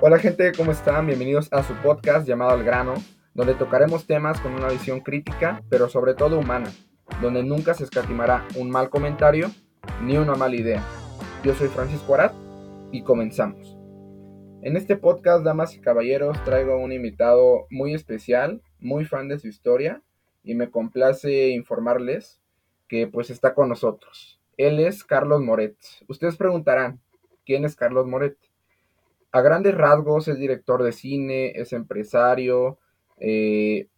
Hola gente, ¿cómo están? Bienvenidos a su podcast llamado Al Grano, donde tocaremos temas con una visión crítica, pero sobre todo humana, donde nunca se escatimará un mal comentario ni una mala idea. Yo soy Francisco Arat y comenzamos. En este podcast, damas y caballeros, traigo a un invitado muy especial, muy fan de su historia, y me complace informarles que pues está con nosotros. Él es Carlos Moret. Ustedes preguntarán, ¿quién es Carlos Moret? A grandes rasgos es director de cine, es empresario, eh,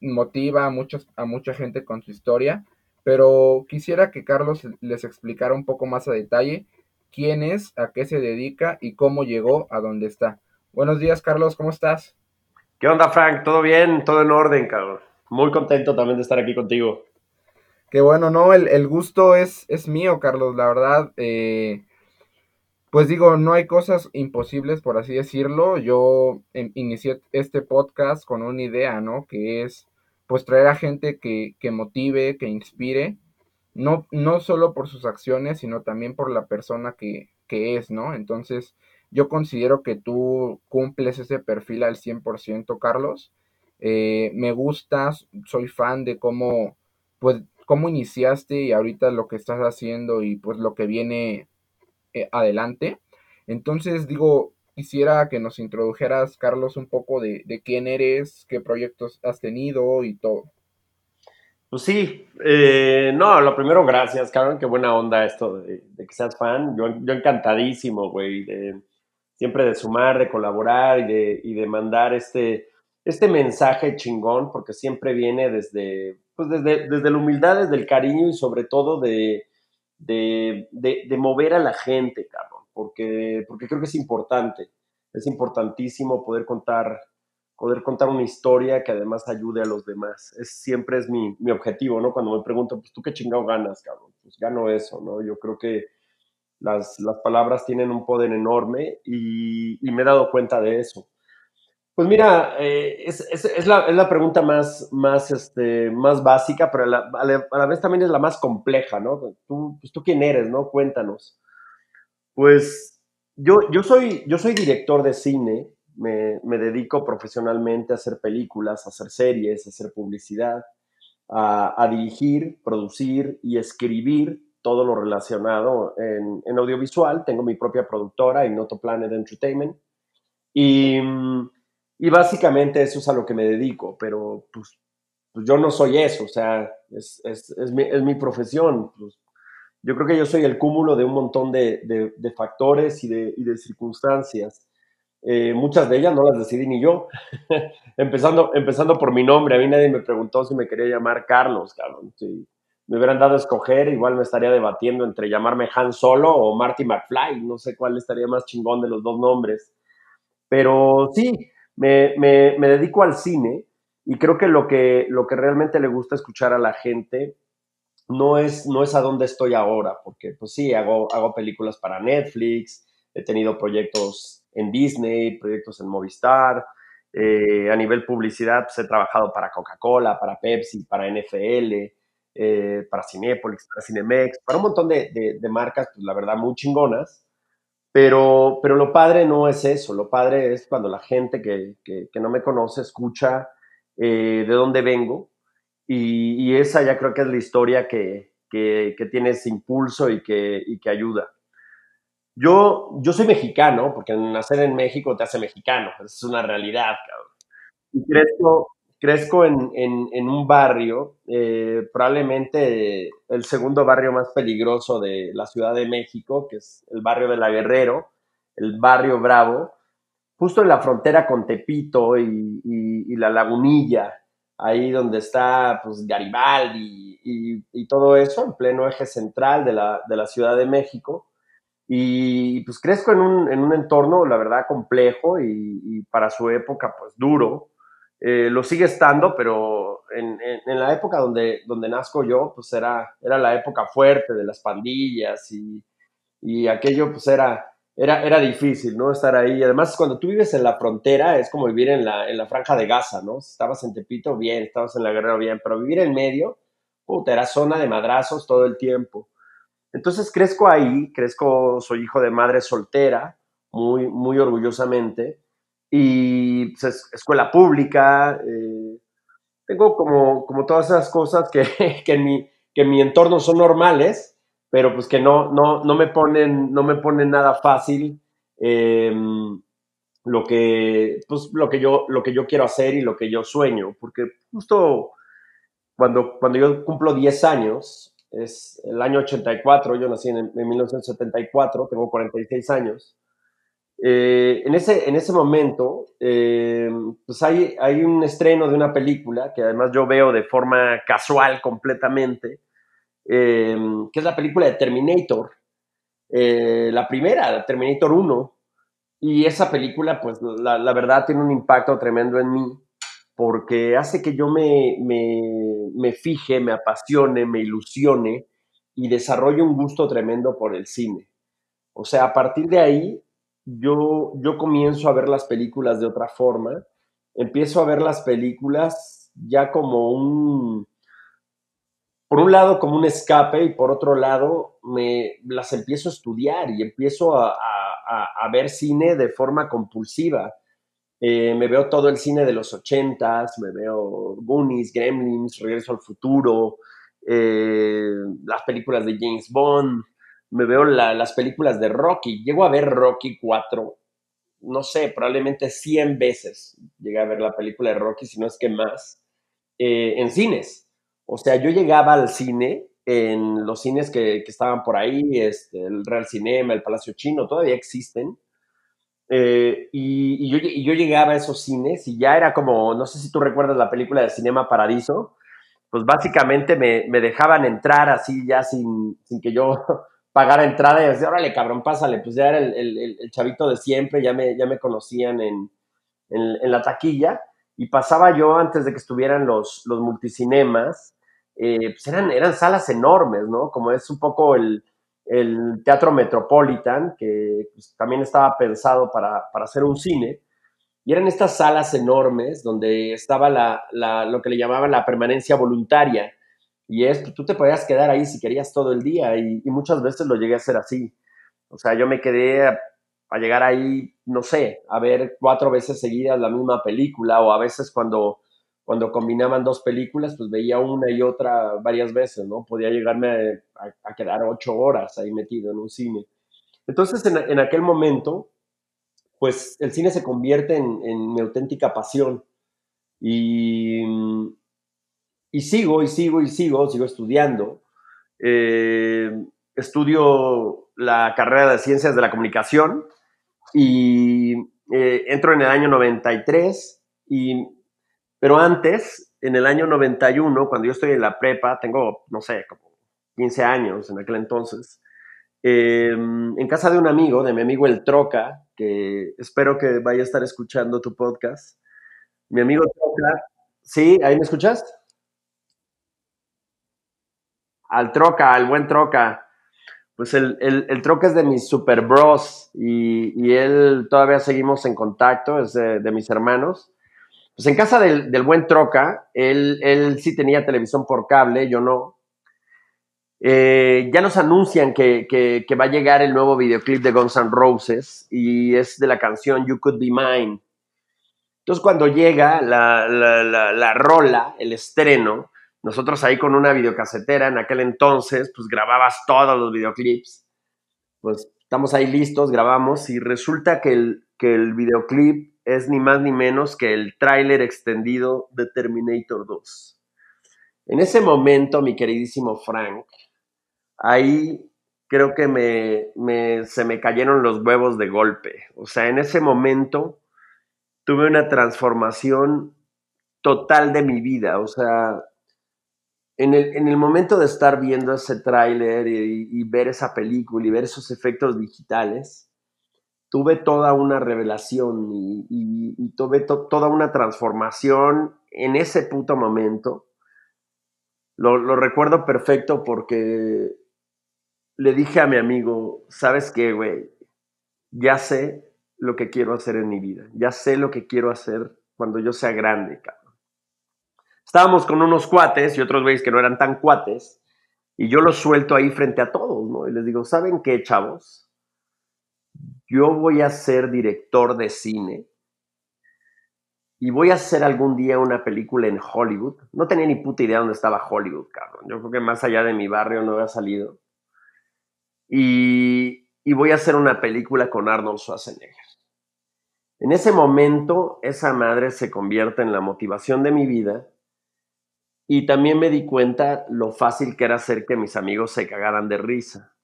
motiva a, muchos, a mucha gente con su historia, pero quisiera que Carlos les explicara un poco más a detalle quién es, a qué se dedica y cómo llegó a donde está. Buenos días, Carlos, ¿cómo estás? ¿Qué onda, Frank? ¿Todo bien? ¿Todo en orden, cabrón? Muy contento también de estar aquí contigo. Qué bueno, no, el, gusto es, es mío, Carlos, la verdad. Eh, pues digo, no hay cosas imposibles, por así decirlo. Yo inicié este podcast con una idea, ¿no? Que es, pues, traer a gente que, que motive, que inspire, no, no solo por sus acciones, sino también por la persona que, que es, ¿no? Entonces, yo considero que tú cumples ese perfil al 100%, Carlos. Eh, me gustas, soy fan de cómo, pues, cómo iniciaste y ahorita lo que estás haciendo y pues lo que viene eh, adelante. Entonces, digo, quisiera que nos introdujeras, Carlos, un poco de, quién eres, qué proyectos has tenido y todo. Pues sí, eh, no, lo primero, gracias, Carlos, qué buena onda esto de, que seas fan. Yo, yo encantadísimo, güey, siempre de sumar, de colaborar y de, y de mandar este, este mensaje chingón, porque siempre viene desde, pues desde, desde la humildad, desde el cariño y sobre todo de, de, de, mover a la gente, cabrón, porque, porque creo que es importante, es importantísimo poder contar, poder contar una historia que además ayude a los demás. Es, siempre es mi, mi objetivo, ¿no? Cuando me pregunto, pues tú qué chingado ganas, cabrón, pues gano eso, ¿no? Yo creo que las, las palabras tienen un poder enorme y, y me he dado cuenta de eso. Pues mira, eh, es, es, la, es, la, pregunta más, más, este, más básica, pero a la, a la, vez también es la más compleja, ¿no? ¿Tú, pues, ¿Tú quién eres, no? Cuéntanos. Pues yo, yo, soy, yo soy director de cine, me, me dedico profesionalmente a hacer películas, a hacer series, a hacer publicidad, a, a dirigir, producir y escribir todo lo relacionado en, en audiovisual. Tengo mi propia productora, Innoto Planet Entertainment. Y mm, y básicamente eso es a lo que me dedico, pero pues, pues yo no soy eso, o sea, es, es, es, mi, es mi, profesión. Pues, yo creo que yo soy el cúmulo de un montón de, de, factores y de, y de circunstancias. Eh, muchas de ellas no las decidí ni yo. empezando, empezando por mi nombre, a mí nadie me preguntó si me quería llamar Carlos, cabrón. Me hubieran dado a escoger, igual me estaría debatiendo entre llamarme Han Solo o Marty McFly, no sé cuál estaría más chingón de los dos nombres. Pero sí, me, me, me, dedico al cine y creo que lo, que lo que realmente le gusta escuchar a la gente no es, no es a dónde estoy ahora, porque pues sí, hago, hago películas para Netflix, he tenido proyectos en Disney, proyectos en Movistar, eh, a nivel publicidad pues he trabajado para Coca-Cola, para Pepsi, para NFL, eh, para Cinepolis, para Cinemex, para un montón de, de, de marcas, pues la verdad, muy chingonas. Pero, pero lo padre no es eso, lo padre es cuando la gente que, que, no me conoce escucha eh, de dónde vengo y, y, esa ya creo que es la historia que, que, que tiene ese impulso y que, y que ayuda. Yo, yo soy mexicano, porque nacer en México te hace mexicano, es una realidad, cabrón. Y crezco, crezco en, en, un barrio, eh, probablemente el segundo barrio más peligroso de la Ciudad de México, que es el barrio de La Guerrero, el barrio Bravo, justo en la frontera con Tepito y, y, y la Lagunilla, ahí donde está pues, Garibaldi y, y, todo eso, en pleno eje central de la, de la Ciudad de México. Y pues crezco en un, en un entorno, la verdad, complejo y, para su época, pues duro eh, lo sigue estando, pero en, en, la época donde, donde nazco yo, pues era, era la época fuerte de las pandillas y, y aquello pues era, era, era difícil, ¿no? Estar ahí. Además, cuando tú vives en la frontera, es como vivir en la, en la franja de Gaza, ¿no? Estabas en Tepito, bien, estabas en la Guerrero, bien, pero vivir en medio, puta, era zona de madrazos todo el tiempo. Entonces crezco ahí, crezco, soy hijo de madre soltera, muy, muy orgullosamente. Y pues, escuela pública, eh, tengo como, como todas esas cosas que, que, en mi, que en mi entorno son normales, pero pues que no, no, no, me, ponen, no me ponen nada fácil em, lo, que, pues, lo, que yo, lo que yo quiero hacer y lo que yo sueño, porque justo cuando, cuando yo cumplo 10 años, es el año 84, yo nací en, 1974, tengo 46 años, eh, en, ese, en ese momento, eh, pues hay, hay un estreno de una película que además yo veo de forma casual completamente, eh, que es la película de Terminator, la primera, Terminator 1, y esa película, pues la, la, verdad tiene un impacto tremendo en mí, porque hace que yo me, me, me fije, me apasione, me ilusione y desarrolle un gusto tremendo por el cine. O sea, a partir de ahí, yo, yo comienzo a ver las películas de otra forma, empiezo a ver las películas ya como un, por un lado como un escape y por otro lado me las empiezo a estudiar y empiezo a, a, ver cine de forma compulsiva. Eh, me veo todo el cine de los ochentas, me veo Goonies, Gremlins, Regreso al Futuro, eh, las películas de James Bond, me veo las películas de Rocky. Llego a ver Rocky 4, no sé, probablemente 100 veces llegué a ver la película de Rocky, si no es que más, eh, en cines. O sea, yo llegaba al cine, en los cines que, estaban por ahí, este, el Real Cinema, el Palacio Chino, todavía existen. Eh, y, yo, y, yo, llegaba a esos cines y ya era como, no sé si tú recuerdas la película de Cinema Paradiso, pues básicamente me, me dejaban entrar así ya sin, sin que yo pagar entrada y decir, órale, cabrón, pásale. Pues ya era el, chavito de siempre, ya me, ya me conocían en, la taquilla. Y pasaba yo antes de que estuvieran los, los multicinemas, eh, pues eran, eran salas enormes, ¿no? Como es un poco el, Teatro Metropolitan, que pues, también estaba pensado para, hacer un cine. Y eran estas salas enormes donde estaba la, lo que le llamaban la permanencia voluntaria, y es, tú te podías quedar ahí si querías todo el día y, muchas veces lo llegué a hacer así. O sea, yo me quedé a, llegar ahí, no sé, a ver cuatro veces seguidas la misma película o a veces cuando, cuando combinaban dos películas, pues veía una y otra varias veces, ¿no? Podía llegarme a, quedar ocho horas ahí metido en un cine. Entonces, en, en aquel momento, pues el cine se convierte en, en mi auténtica pasión. Y, y sigo y sigo y sigo, sigo estudiando. Eh, estudio la carrera de Ciencias de la Comunicación y eh, entro en el año 93, y, pero antes, en el año 91, cuando yo estoy en la prepa, tengo, no sé, como 15 años en aquel entonces, eh, en casa de un amigo, de mi amigo El Troca, que espero que vaya a estar escuchando tu podcast. Mi amigo Troca, ¿sí? ¿Ahí me escuchas? Al Troca, al buen Troca. Pues el, el, Troca es de mis super bros y, él todavía seguimos en contacto, es de, mis hermanos. Pues en casa del, buen Troca, él, él, sí tenía televisión por cable, yo no. Eh, ya nos anuncian que, que, va a llegar el nuevo videoclip de Guns N' Roses y es de la canción You Could Be Mine. Entonces cuando llega la, la, la rola, el estreno, nosotros ahí con una videocasetera en aquel entonces, pues grababas todos los videoclips. Pues estamos ahí listos, grabamos y resulta que el, que el videoclip es ni más ni menos que el tráiler extendido de Terminator 2. En ese momento, mi queridísimo Frank, ahí creo que me, se me cayeron los huevos de golpe. O sea, en ese momento tuve una transformación total de mi vida. O sea, en el, momento de estar viendo ese tráiler y, ver esa película y ver esos efectos digitales, tuve toda una revelación y, tuve toda una transformación en ese puto momento. Lo, lo, recuerdo perfecto porque le dije a mi amigo, ¿sabes qué, güey? Ya sé lo que quiero hacer en mi vida. Ya sé lo que quiero hacer cuando yo sea grande, cabrón estábamos con unos cuates y otros güeyes que no eran tan cuates, y yo los suelto ahí frente a todos, ¿no? Y les digo, ¿saben qué, chavos? yo voy a ser director de cine y voy a hacer algún día una película en Hollywood. No tenía ni puta idea dónde estaba Hollywood, cabrón. Yo creo que más allá de mi barrio no había salido. Y, y voy a hacer una película con Arnold Schwarzenegger. En ese momento, esa madre se convierte en la motivación de mi vida y también me di cuenta lo fácil que era hacer que mis amigos se cagaran de risa.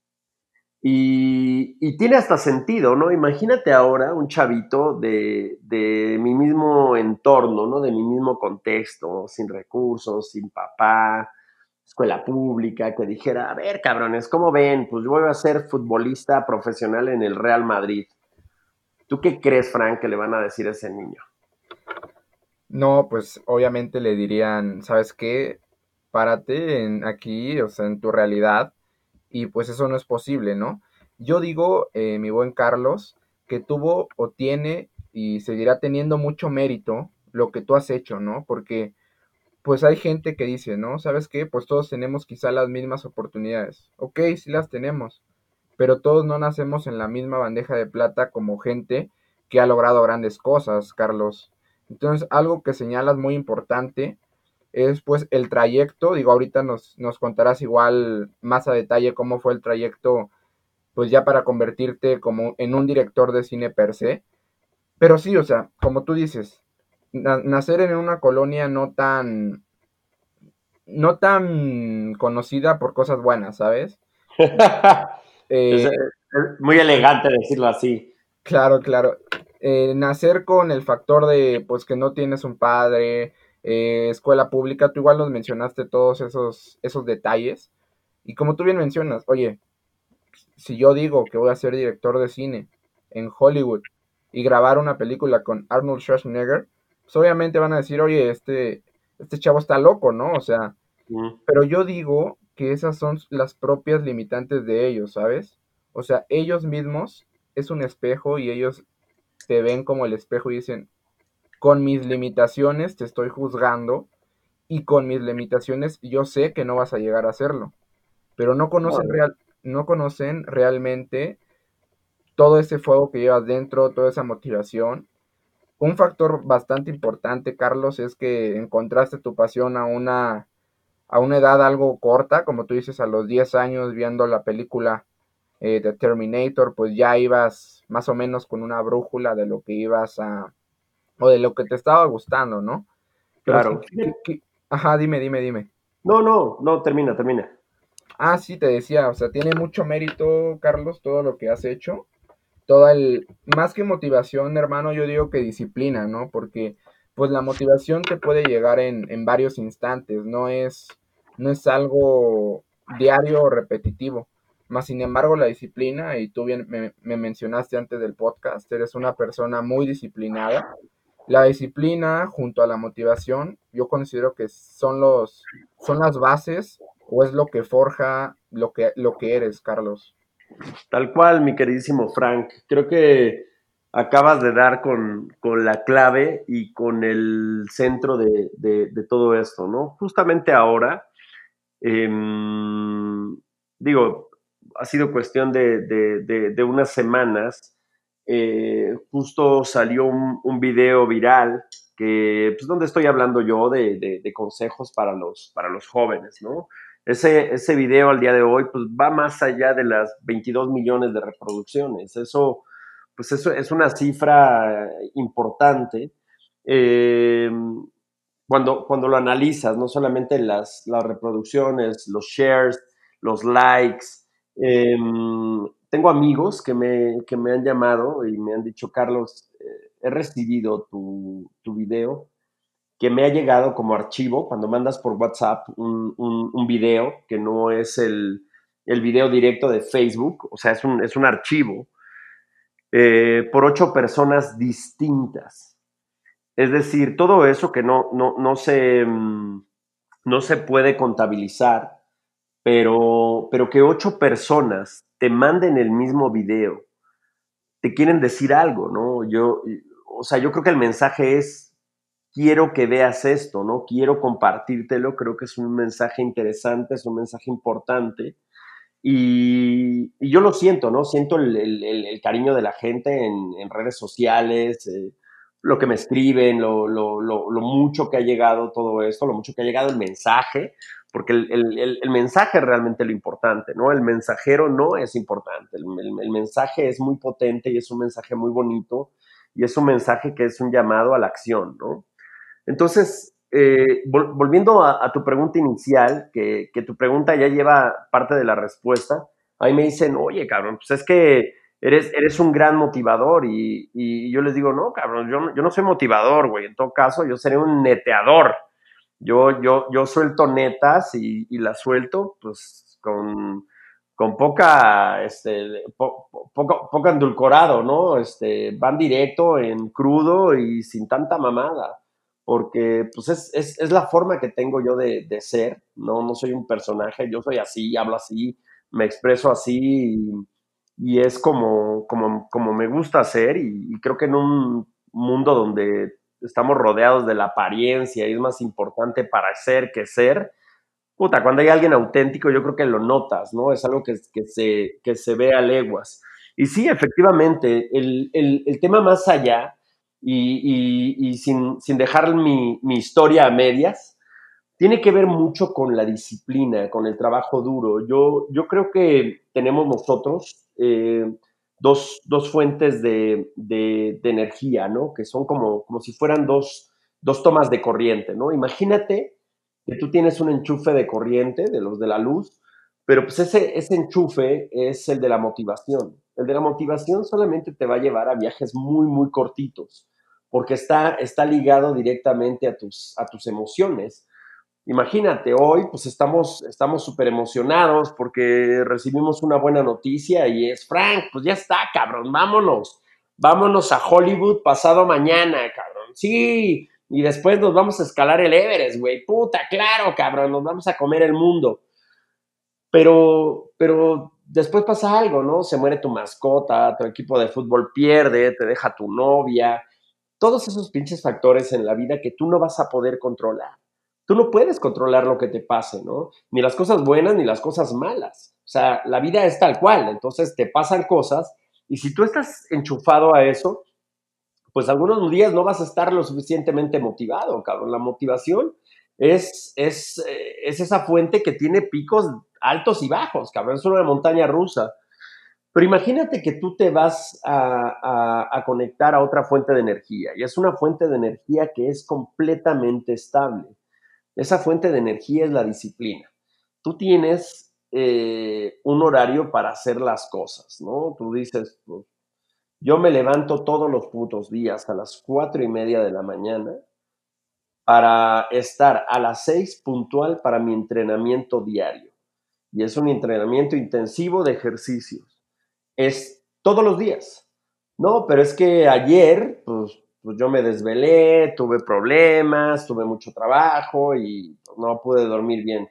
Y, tiene hasta sentido, ¿no? Imagínate ahora un chavito de, de, mi mismo entorno, ¿no? De mi mismo contexto, sin recursos, sin papá, escuela pública, que dijera, a ver, cabrones, ¿cómo ven? Pues yo voy a ser futbolista profesional en el Real Madrid. ¿Tú qué crees, Frank, que le van a decir a ese niño? No, pues obviamente le dirían, ¿sabes qué? Párate en aquí, o sea, en tu realidad, y pues eso no es posible, ¿no? Yo digo, eh, mi buen Carlos, que tuvo o tiene y seguirá teniendo mucho mérito lo que tú has hecho, ¿no? Porque pues hay gente que dice, ¿no? ¿Sabes qué? Pues todos tenemos quizá las mismas oportunidades. Ok, sí las tenemos, pero todos no nacemos en la misma bandeja de plata como gente que ha logrado grandes cosas, Carlos. Entonces, algo que señalas muy importante es pues el trayecto, digo, ahorita nos, nos contarás igual más a detalle cómo fue el trayecto, pues ya para convertirte como en un director de cine per se. Pero sí, o sea, como tú dices, nacer en una colonia no tan, no tan conocida por cosas buenas, ¿sabes? Eh, es, muy elegante decirlo así. Claro, claro. Eh, nacer con el factor de, pues, que no tienes un padre, eh, escuela pública, tú igual nos mencionaste todos esos, esos detalles. Y como tú bien mencionas, oye, si yo digo que voy a ser director de cine en Hollywood y grabar una película con Arnold Schwarzenegger, pues obviamente van a decir, oye, este, este chavo está loco, ¿no? O sea, pero yo digo que esas son las propias limitantes de ellos, ¿sabes? O sea, ellos mismos es un espejo y ellos te ven como el espejo y dicen, con mis limitaciones te estoy juzgando y con mis limitaciones yo sé que no vas a llegar a hacerlo. Pero no conocen, real, no conocen realmente todo ese fuego que llevas dentro, toda esa motivación. Un factor bastante importante, Carlos, es que encontraste tu pasión a una, a una edad algo corta, como tú dices, a los 10 años viendo la película eh, de Terminator, pues ya ibas más o menos con una brújula de lo que ibas a, o de lo que te estaba gustando, ¿no? claro. ajá, dime, dime, dime. No, no, no, termina, termina. Ah, sí, te decía, o sea, tiene mucho mérito, Carlos, todo lo que has hecho. Toda el, más que motivación, hermano, yo digo que disciplina, ¿no? Porque, pues, la motivación te puede llegar en, en varios instantes, no es, no es algo diario o repetitivo. Más sin embargo, la disciplina, y tú bien me, me mencionaste antes del podcast, eres una persona muy disciplinada la disciplina junto a la motivación, yo considero que son los son las bases o es lo que forja lo que, lo que eres, Carlos. Tal cual, mi queridísimo Frank. Creo que acabas de dar con, la clave y con el centro de, todo esto, ¿no? Justamente ahora, em, digo, ha sido cuestión de, unas semanas eh, justo salió un, video viral que, pues, donde estoy hablando yo de, consejos para los, para los jóvenes, ¿no? Ese, ese video al día de hoy, pues, va más allá de las 22 millones de reproducciones. Eso, pues, eso es una cifra importante. Eh, cuando, cuando lo analizas, no solamente las, las reproducciones, los shares, los likes, eh, tengo amigos que me, me, han llamado y me han dicho, Carlos, eh, he recibido tu, tu, video que me ha llegado como archivo cuando mandas por WhatsApp un, un, video que no es el, el, video directo de Facebook, o sea, es un, es un archivo eh, por ocho personas distintas. Es decir, todo eso que no, no, no, se, mm, no se puede contabilizar, pero, pero que ocho personas te manden el mismo video, te quieren decir algo, ¿no? Yo, o sea, yo creo que el mensaje es, quiero que veas esto, ¿no? Quiero compartírtelo, creo que es un mensaje interesante, es un mensaje importante. Y, yo lo siento, ¿no? Siento el, cariño de la gente en, redes sociales, eh, lo que me escriben, lo, mucho que ha llegado todo esto, lo mucho que ha llegado el mensaje, porque el, mensaje es realmente lo importante, ¿no? El mensajero no es importante, el, mensaje es muy potente y es un mensaje muy bonito y es un mensaje que es un llamado a la acción, ¿no? Entonces, eh, volviendo a, tu pregunta inicial, que, tu pregunta ya lleva parte de la respuesta, ahí me dicen, oye, cabrón, pues es que eres, un gran motivador y, yo les digo, no, cabrón, yo, yo no soy motivador, güey, en todo caso yo seré un neteador. Yo, yo, yo suelto netas y, las suelto pues con, con poca, este, poco, poco endulcorado, ¿no? Este, van directo en crudo y sin tanta mamada porque pues es, es, la forma que tengo yo de, ser, ¿no? No soy un personaje, yo soy así, hablo así, me expreso así y, es como, como, como, me gusta ser y, creo que en un mundo donde estamos rodeados de la apariencia y es más importante para ser que ser, puta, cuando hay alguien auténtico yo creo que lo notas, ¿no? Es algo que, que, se, que se ve a leguas. Y sí, efectivamente, el, el, el tema más allá y, sin, dejar mi, historia a medias, tiene que ver mucho con la disciplina, con el trabajo duro. Yo, yo creo que tenemos nosotros eh, dos, fuentes de, energía, ¿no? Que son como, como si fueran dos, dos tomas de corriente, ¿no? Imagínate que tú tienes un enchufe de corriente, de los de la luz, pero pues ese, ese enchufe es el de la motivación. El de la motivación solamente te va a llevar a viajes muy, muy cortitos porque está, está ligado directamente a tus, a tus emociones. Imagínate, hoy pues estamos súper emocionados porque recibimos una buena noticia y es, Frank, pues ya está, cabrón, vámonos, vámonos a Hollywood pasado mañana, cabrón, sí, y después nos vamos a escalar el Everest, güey, puta, claro, cabrón, nos vamos a comer el mundo. Pero, pero después pasa algo, ¿no? Se muere tu mascota, tu equipo de fútbol pierde, te deja tu novia, todos esos pinches factores en la vida que tú no vas a poder controlar. Tú no puedes controlar lo que te pase, ¿no? Ni las cosas buenas ni las cosas malas. O sea, la vida es tal cual, entonces te pasan cosas y si tú estás enchufado a eso, pues algunos días no vas a estar lo suficientemente motivado, cabrón. La motivación es, es, eh, es esa fuente que tiene picos altos y bajos, cabrón. Es una montaña rusa. Pero imagínate que tú te vas a, conectar a otra fuente de energía y es una fuente de energía que es completamente estable. Esa fuente de energía es la disciplina. Tú tienes eh, un horario para hacer las cosas, ¿no? Tú dices, pues, yo me levanto todos los putos días a las cuatro y media de la mañana para estar a las seis puntual para mi entrenamiento diario. Y es un entrenamiento intensivo de ejercicios es todos los días. No, pero es que ayer, pues, pues, yo me desvelé, tuve problemas, tuve mucho trabajo y no pude dormir bien.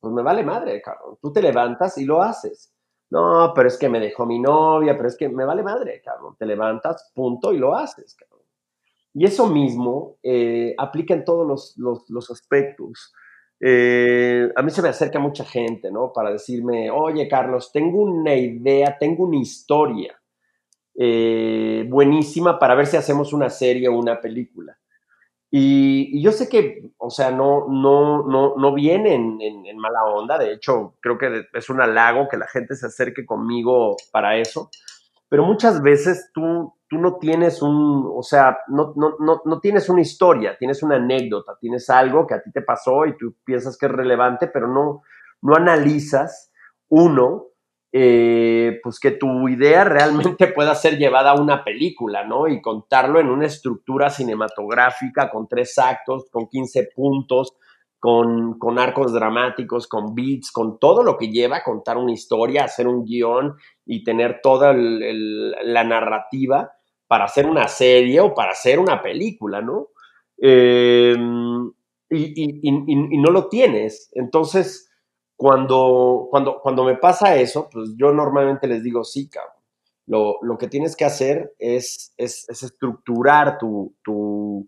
Pues me vale madre, cabrón. Tú te levantas y lo haces. No, pero es que me dejó mi novia, pero es que me vale madre, cabrón. Te levantas, punto, y lo haces, cabrón. Y eso mismo eh, aplica en todos los, los aspectos. Eh, a mí se me acerca mucha gente, ¿no? Para decirme, oye, Carlos, tengo una idea, tengo una historia eh, buenísima para ver si hacemos una serie o una película. Y, yo sé que, o sea, no, no, no, no viene en, en, mala onda, de hecho, creo que es un halago que la gente se acerque conmigo para eso, pero muchas veces tú, tú no tienes un, o sea, no, no, no, no, tienes una historia, tienes una anécdota, tienes algo que a ti te pasó y tú piensas que es relevante, pero no, no analizas, uno, eh, pues que tu idea realmente pueda ser llevada a una película, ¿no? Y contarlo en una estructura cinematográfica con tres actos, con 15 puntos, con, con, arcos dramáticos, con beats, con todo lo que lleva a contar una historia, hacer un guion y tener toda la narrativa para hacer una serie o para hacer una película, ¿no? Em, y, no lo tienes. Entonces, cuando, cuando, cuando me pasa eso, pues yo normalmente les digo, sí, cabrón. Lo, que tienes que hacer es, es, estructurar tu, tu,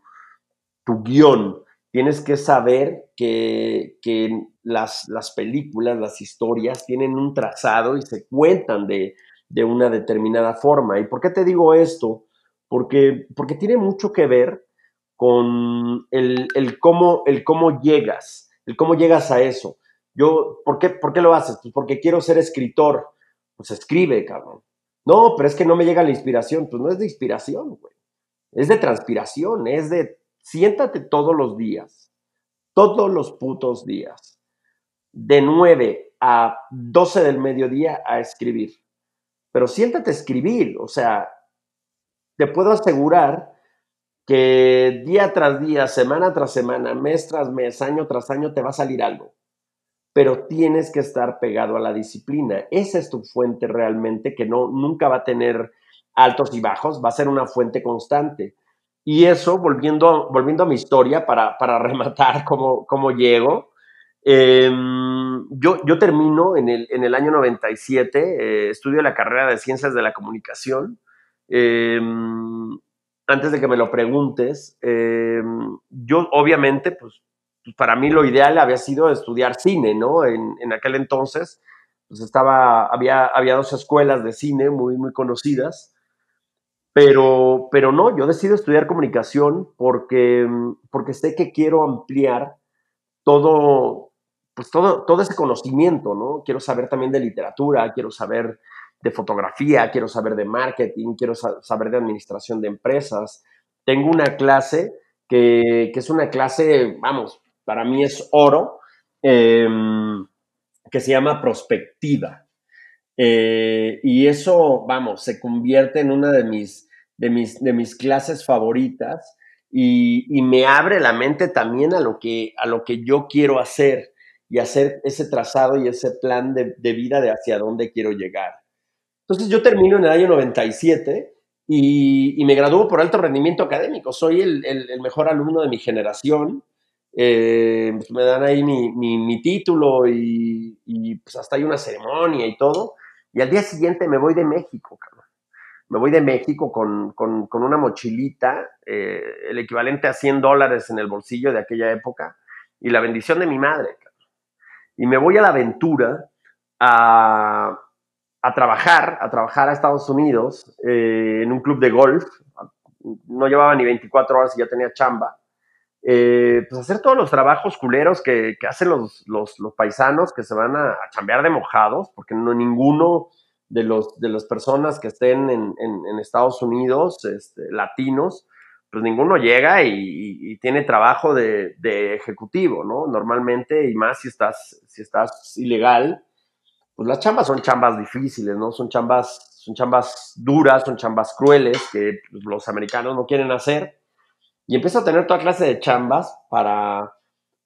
tu guion tienes que saber que, las, las, películas, las historias tienen un trazado y se cuentan de, una determinada forma. ¿Y por qué te digo esto? Porque, porque tiene mucho que ver con el, cómo, el cómo llegas, el cómo llegas a eso. Yo, ¿por qué, ¿por qué lo haces? Pues porque quiero ser escritor. Pues escribe, cabrón. No, pero es que no me llega la inspiración. Pues no es de inspiración, güey. Es de transpiración, es de siéntate todos los días, todos los putos días, de 9 a 12 del mediodía a escribir. Pero siéntate a escribir, o sea, te puedo asegurar que día tras día, semana tras semana, mes tras mes, año tras año te va a salir algo. Pero tienes que estar pegado a la disciplina. Esa es tu fuente realmente que no nunca va a tener altos y bajos, va a ser una fuente constante. Y eso, volviendo, volviendo a mi historia, para, rematar cómo, cómo llego, em, yo, yo termino en el, en el año 97, eh, estudio la carrera de Ciencias de la Comunicación. Em, antes de que me lo preguntes, em, yo obviamente, pues, para mí lo ideal había sido estudiar cine, ¿no? En, en aquel entonces, pues estaba, había, había dos escuelas de cine muy, muy conocidas. Pero, pero no, yo decido estudiar comunicación porque, porque sé que quiero ampliar todo, pues todo, todo ese conocimiento, ¿no? Quiero saber también de literatura, quiero saber de fotografía, quiero saber de marketing, quiero saber de administración de empresas. Tengo una clase que, es una clase, vamos, para mí es oro, em, que se llama prospectiva. Eh, y eso, vamos, se convierte en una de mis, de mis, de mis clases favoritas y, me abre la mente también a lo, que, a lo que yo quiero hacer y hacer ese trazado y ese plan de, vida de hacia dónde quiero llegar. Entonces yo termino en el año 97 y, me gradúo por alto rendimiento académico. Soy el, mejor alumno de mi generación. Eh, pues me dan ahí mi, título y, y, pues hasta hay una ceremonia y todo. Y al día siguiente me voy de México, cabrón. Me voy de México con, una mochilita, eh, el equivalente a 100 dólares en el bolsillo de aquella época, y la bendición de mi madre. Y me voy a la aventura a, trabajar, a trabajar a Estados Unidos eh, en un club de golf. No llevaba ni 24 horas y ya tenía chamba. Eh, pues hacer todos los trabajos culeros que, hacen los, los, paisanos que se van a, chambear de mojados, porque no ninguno de, los, de las personas que estén en, Estados Unidos, este, latinos, pues ninguno llega y, tiene trabajo de, de, ejecutivo, ¿no? Normalmente, y más si estás, si estás ilegal, pues las chambas son chambas difíciles, ¿no? Son chambas, son chambas duras, son chambas crueles que los americanos no quieren hacer y empiezo a tener toda clase de chambas para...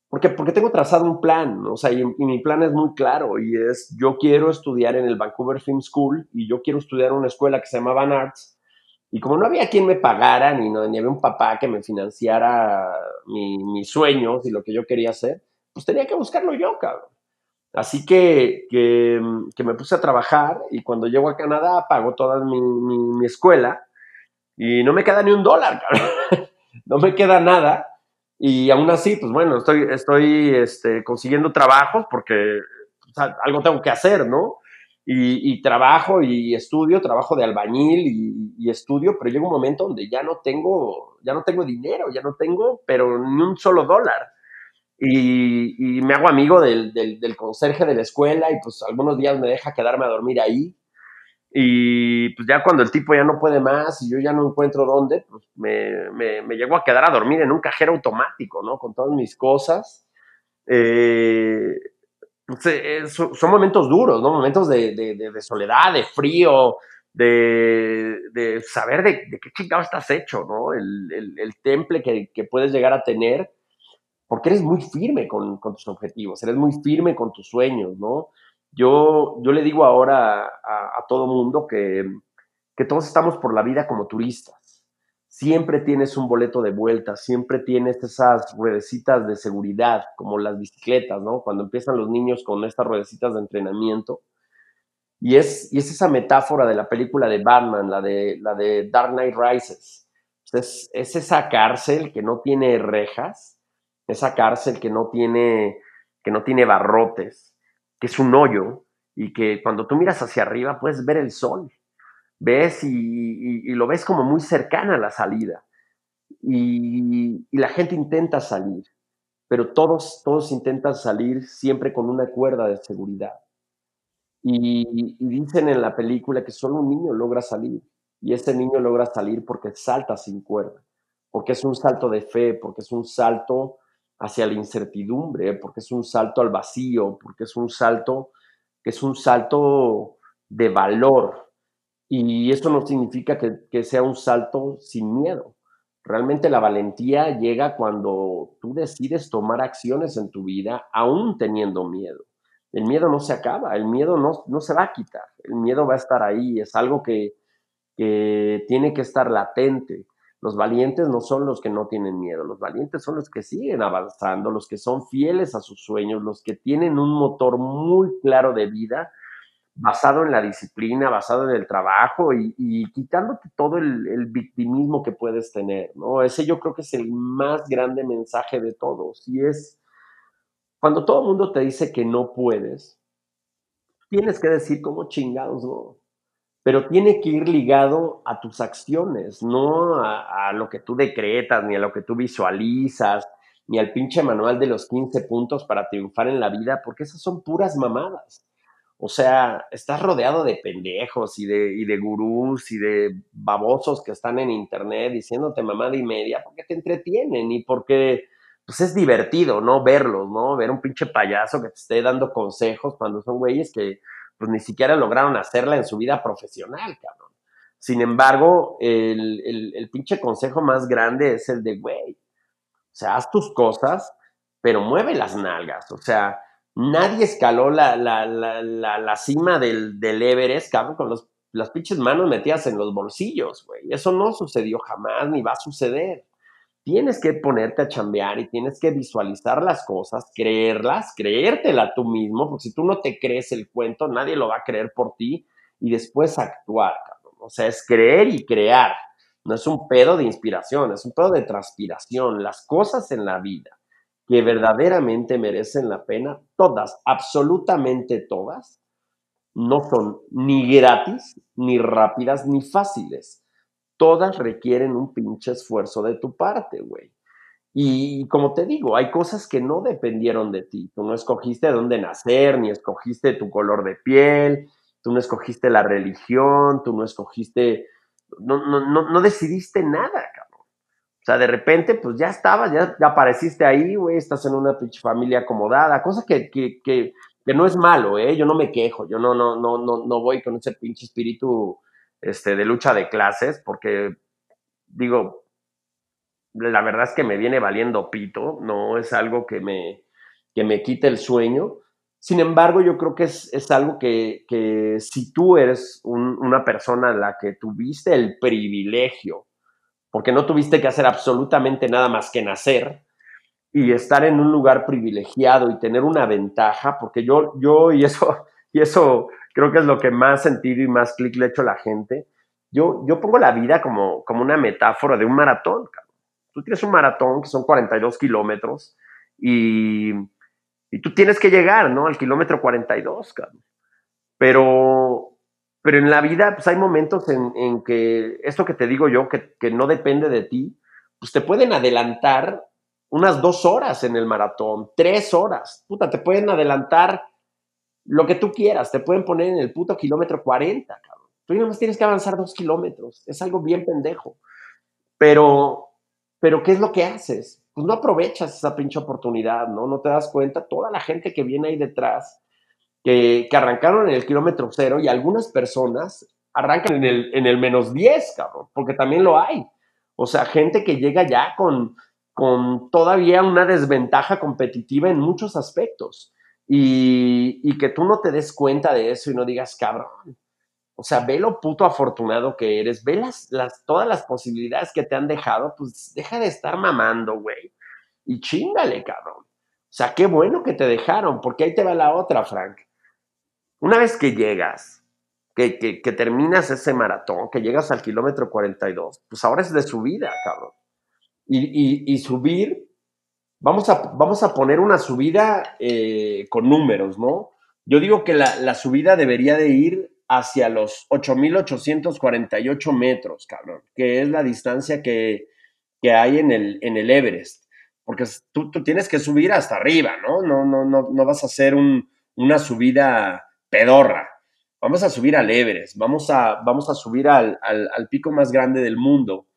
Porque, porque tengo trazado un plan, o sea, y, mi plan es muy claro y es, yo quiero estudiar en el Vancouver Film School y yo quiero estudiar en una escuela que se llama Van Arts. Y como no había quien me pagara, ni, no, ni había un papá que me financiara mis sueños y lo que yo quería hacer, pues tenía que buscarlo yo, cabrón. Así que, que, que, me puse a trabajar y cuando llego a Canadá pago toda mi, mi, mi escuela y no me queda ni un dólar, cabrón no me queda nada. Y aún así, pues bueno, estoy, estoy este, consiguiendo trabajos porque algo tengo que hacer, ¿no? Y, trabajo y estudio, trabajo de albañil y, estudio, pero llega un momento donde ya no tengo, ya no tengo dinero, ya no tengo, pero ni un solo dólar. Y, me hago amigo del, del, del, conserje de la escuela y pues algunos días me deja quedarme a dormir ahí. Y pues ya cuando el tipo ya no puede más y yo ya no encuentro dónde, pues me, me, llego a quedar a dormir en un cajero automático, ¿no? Con todas mis cosas. Eh, pues, eh, son, momentos duros, ¿no? Momentos de, de, soledad, de frío, de, saber de, qué chingado estás hecho, ¿no? El, el, temple que, que, puedes llegar a tener, porque eres muy firme con, con, tus objetivos, eres muy firme con tus sueños, ¿no? Yo, yo le digo ahora a, todo mundo que, que todos estamos por la vida como turistas. Siempre tienes un boleto de vuelta, siempre tienes esas ruedecitas de seguridad, como las bicicletas, ¿no? Cuando empiezan los niños con estas ruedecitas de entrenamiento. Y es, y es esa metáfora de la película de Batman, la de, la de Dark Knight Rises. Es, es esa cárcel que no tiene rejas, esa cárcel que no tiene, que no tiene barrotes, que es un hoyo y que cuando tú miras hacia arriba puedes ver el sol, ves y, lo ves como muy cercana a la salida y, la gente intenta salir, pero todos, todos intentan salir siempre con una cuerda de seguridad. Y, dicen en la película que solo un niño logra salir. Y ese niño logra salir porque salta sin cuerda, porque es un salto de fe, porque es un salto hacia la incertidumbre, porque es un salto al vacío, porque es un salto que es un salto de valor. Y eso no significa que, que sea un salto sin miedo. Realmente la valentía llega cuando tú decides tomar acciones en tu vida aún teniendo miedo. El miedo no se acaba, el miedo no, no se va a quitar, el miedo va a estar ahí, es algo que, que tiene que estar latente. Los valientes no son los que no tienen miedo, los valientes son los que siguen avanzando, los que son fieles a sus sueños, los que tienen un motor muy claro de vida basado en la disciplina, basado en el trabajo y, quitándote todo el, victimismo que puedes tener, ¿no? Ese yo creo que es el más grande mensaje de todos y es cuando todo el mundo te dice que no puedes, tienes que decir como chingados, ¿no? Pero tiene que ir ligado a tus acciones, no a, lo que tú decretas, ni a lo que tú visualizas, ni al pinche manual de los 15 puntos para triunfar en la vida, porque esas son puras mamadas. O sea, estás rodeado de pendejos y de, y de gurús y de babosos que están en internet diciéndote mamada y media porque te entretienen y porque pues es divertido, ¿no? Verlos, ¿no? Ver un pinche payaso que te esté dando consejos cuando son güeyes que pues ni siquiera lograron hacerla en su vida profesional, cabrón. Sin embargo, el, pinche consejo más grande es el de, güey, o sea, haz tus cosas, pero mueve las nalgas. O sea, nadie escaló la, la, cima del, del, Everest, cabrón, con los, las pinches manos metidas en los bolsillos, güey. Eso no sucedió jamás, ni va a suceder tienes que ponerte a chambear y tienes que visualizar las cosas, creerlas, creértela tú mismo, porque si tú no te crees el cuento, nadie lo va a creer por ti y después actuar, cabrón. O sea, es creer y crear. No es un pedo de inspiración, es un pedo de transpiración. Las cosas en la vida que verdaderamente merecen la pena, todas, absolutamente todas, no son ni gratis, ni rápidas, ni fáciles todas requieren un pinche esfuerzo de tu parte, güey. Y como te digo, hay cosas que no dependieron de ti. Tú no escogiste dónde nacer, ni escogiste tu color de piel, tú no escogiste la religión, tú no escogiste, no, no, no, decidiste nada, cabrón. O sea, de repente, pues ya estabas, ya, apareciste ahí, güey, estás en una pinche familia acomodada, cosa que, que, que, que, no es malo, ¿eh? Yo no me quejo, yo no, no, no, no, no voy con ese pinche espíritu este, de lucha de clases, porque digo, la verdad es que me viene valiendo pito, no es algo que me, que me quite el sueño. Sin embargo, yo creo que es, es algo que, que, si tú eres una persona en la que tuviste el privilegio, porque no tuviste que hacer absolutamente nada más que nacer y estar en un lugar privilegiado y tener una ventaja, porque yo, yo y eso, y eso creo que es lo que más sentido y más clic le ha hecho a la gente. Yo, yo pongo la vida como, como una metáfora de un maratón. Tú tienes un maratón que son 42 kilómetros y, y tú tienes que llegar, ¿no? Al kilómetro 42, cabrón. Pero, pero en la vida, pues hay momentos en, en que esto que te digo yo, que, que, no depende de ti, pues te pueden adelantar unas dos horas en el maratón, tres horas. Puta, te pueden adelantar lo que tú quieras, te pueden poner en el puto kilómetro 40, cabrón. Tú más tienes que avanzar dos kilómetros, es algo bien pendejo. Pero, pero, ¿qué es lo que haces? Pues no aprovechas esa pinche oportunidad, ¿no? No te das cuenta, toda la gente que viene ahí detrás, que, que arrancaron en el kilómetro cero y algunas personas arrancan en el, en el menos 10, cabrón, porque también lo hay. O sea, gente que llega ya con, con todavía una desventaja competitiva en muchos aspectos y, que tú no te des cuenta de eso y no digas, cabrón. O sea, ve lo puto afortunado que eres, ve las, todas las posibilidades que te han dejado, pues deja de estar mamando, güey. Y chingale, cabrón. O sea, qué bueno que te dejaron, porque ahí te va la otra, Frank. Una vez que llegas, que, que, terminas ese maratón, que llegas al kilómetro 42, pues ahora es de subida, cabrón. Y, y subir vamos a, vamos a poner una subida eh, con números, ¿no? Yo digo que la, subida debería de ir hacia los 8.848 metros, cabrón, que es la distancia que, hay en el, en el Everest. Porque tú, tienes que subir hasta arriba, ¿no? No, no, no, no vas a hacer una subida pedorra. Vamos a subir al Everest, vamos a, vamos a subir al, al pico más grande del mundo.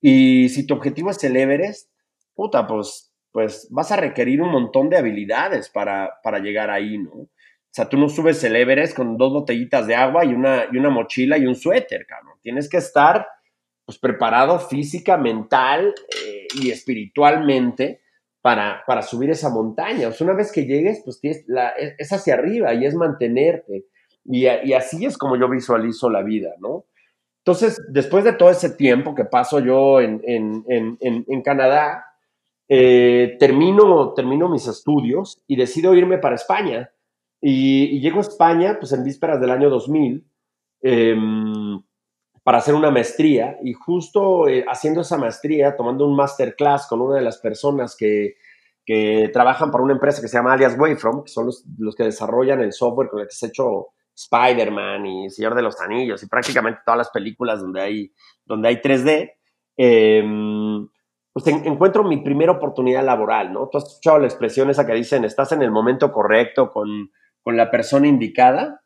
Y si tu objetivo es el Everest, puta, pues, pues vas a requerir un montón de habilidades para, para llegar ahí, ¿no? O sea, tú no subes el con dos botellitas de agua y una, y una mochila y un suéter, cabrón. Tienes que estar pues, preparado física, mental eh, y espiritualmente para, para, subir esa montaña. O sea, una vez que llegues, pues la, es hacia arriba y es mantenerte. Y, y, así es como yo visualizo la vida, ¿no? Entonces, después de todo ese tiempo que paso yo en, en, en, en Canadá, eh, termino, termino mis estudios y decido irme para España. Y, llego a España, pues en vísperas del año 2000, em, para hacer una maestría. Y justo eh, haciendo esa maestría, tomando un masterclass con una de las personas que, que trabajan para una empresa que se llama Alias Wavefront, que son los, los que desarrollan el software con el que se ha hecho Spider-Man y Señor de los Anillos y prácticamente todas las películas donde hay, donde hay 3D, em, pues encuentro mi primera oportunidad laboral, ¿no? Tú has escuchado la expresión esa que dicen, estás en el momento correcto con, con la persona indicada.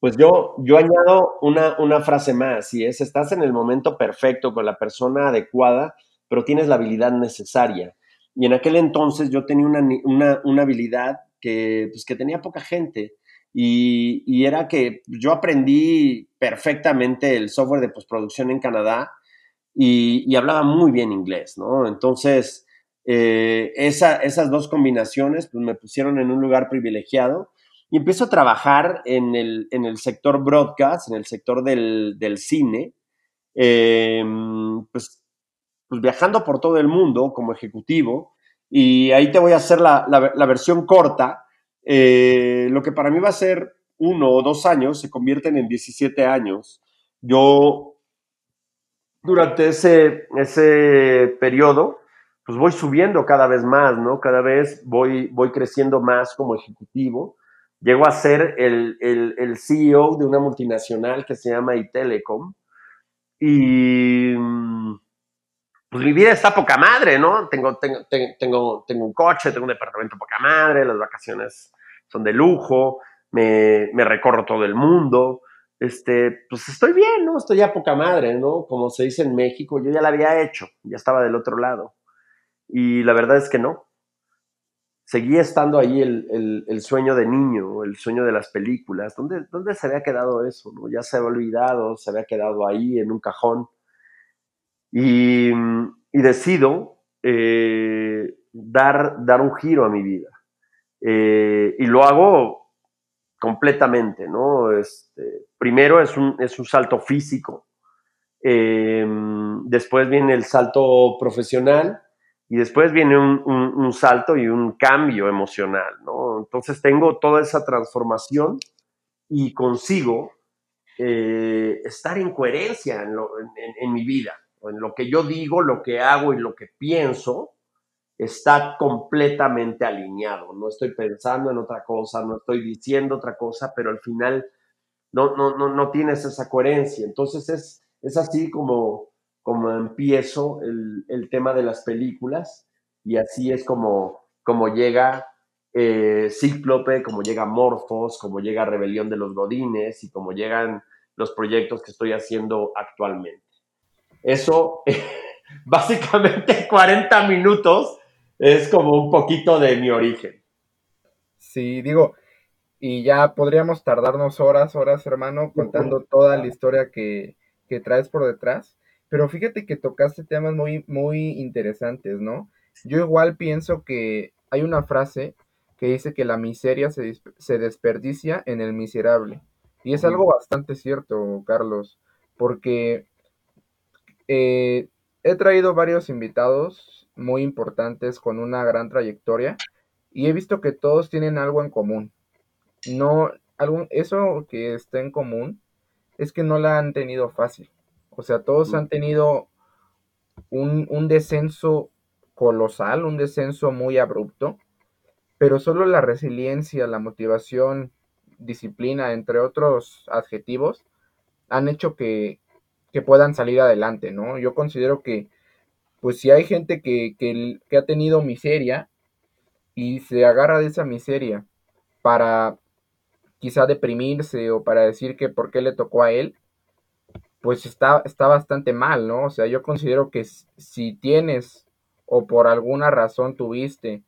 Pues yo, yo añado una, una frase más y es, estás en el momento perfecto con la persona adecuada, pero tienes la habilidad necesaria. Y en aquel entonces yo tenía una, una, una habilidad que, pues, que tenía poca gente y, era que yo aprendí perfectamente el software de postproducción en Canadá y, hablaba muy bien inglés, ¿no? Entonces, eh, esas dos combinaciones pues, me pusieron en un lugar privilegiado y empiezo a trabajar en el, sector broadcast, en el sector del, cine, em, pues, pues, viajando por todo el mundo como ejecutivo. Y ahí te voy a hacer la, la versión corta eh, lo que para mí va a ser uno o dos años se convierten en 17 años. Yo, durante ese, ese periodo, pues voy subiendo cada vez más, ¿no? Cada vez voy, voy creciendo más como ejecutivo. Llego a ser el, el, CEO de una multinacional que se llama iTelecom. Y pues mi vida está poca madre, ¿no? Tengo, tengo, tengo, tengo un coche, tengo un departamento poca madre, las vacaciones son de lujo, me, recorro todo el mundo, este, pues estoy bien, ¿no? Estoy a poca madre, ¿no? Como se dice en México, yo ya la había hecho, ya estaba del otro lado. Y la verdad es que no. Seguía estando ahí el, sueño de niño, el sueño de las películas. ¿Dónde, ¿Dónde, se había quedado eso? ¿no? Ya se había olvidado, se había quedado ahí en un cajón. Y, decido eh, dar, dar un giro a mi vida. Eh, y lo hago completamente, ¿no? Este, primero es un, es un salto físico, em, después viene el salto profesional y después viene un, un, salto y un cambio emocional, ¿no? Entonces tengo toda esa transformación y consigo eh, estar en coherencia en, en, en mi vida, en lo que yo digo, lo que hago y lo que pienso, está completamente alineado. No estoy pensando en otra cosa, no estoy diciendo otra cosa, pero al final no, no, no, no tienes esa coherencia. Entonces es, es así como, como empiezo el, el tema de las películas y así es como, como llega eh, Cíclope, como llega Morfos, como llega Rebelión de los Godines y como llegan los proyectos que estoy haciendo actualmente. Eso, básicamente 40 minutos es como un poquito de mi origen. Sí, digo, y ya podríamos tardarnos horas, horas, hermano, contando toda la historia que, que traes por detrás. Pero fíjate que tocaste temas muy, muy interesantes, ¿no? Yo igual pienso que hay una frase que dice que la miseria se, se desperdicia en el miserable. Y es algo bastante cierto, Carlos, porque eh, he traído varios invitados muy importantes con una gran trayectoria y he visto que todos tienen algo en común. No, algún, eso que está en común es que no la han tenido fácil. O sea, todos han tenido un, descenso colosal, un descenso muy abrupto, pero solo la resiliencia, la motivación, disciplina, entre otros adjetivos, han hecho que, que puedan salir adelante, ¿no? Yo considero que, pues si hay gente que, que, ha tenido miseria y se agarra de esa miseria para quizá deprimirse o para decir que por qué le tocó a él, pues está, está bastante mal, ¿no? O sea, yo considero que si tienes o por alguna razón tuviste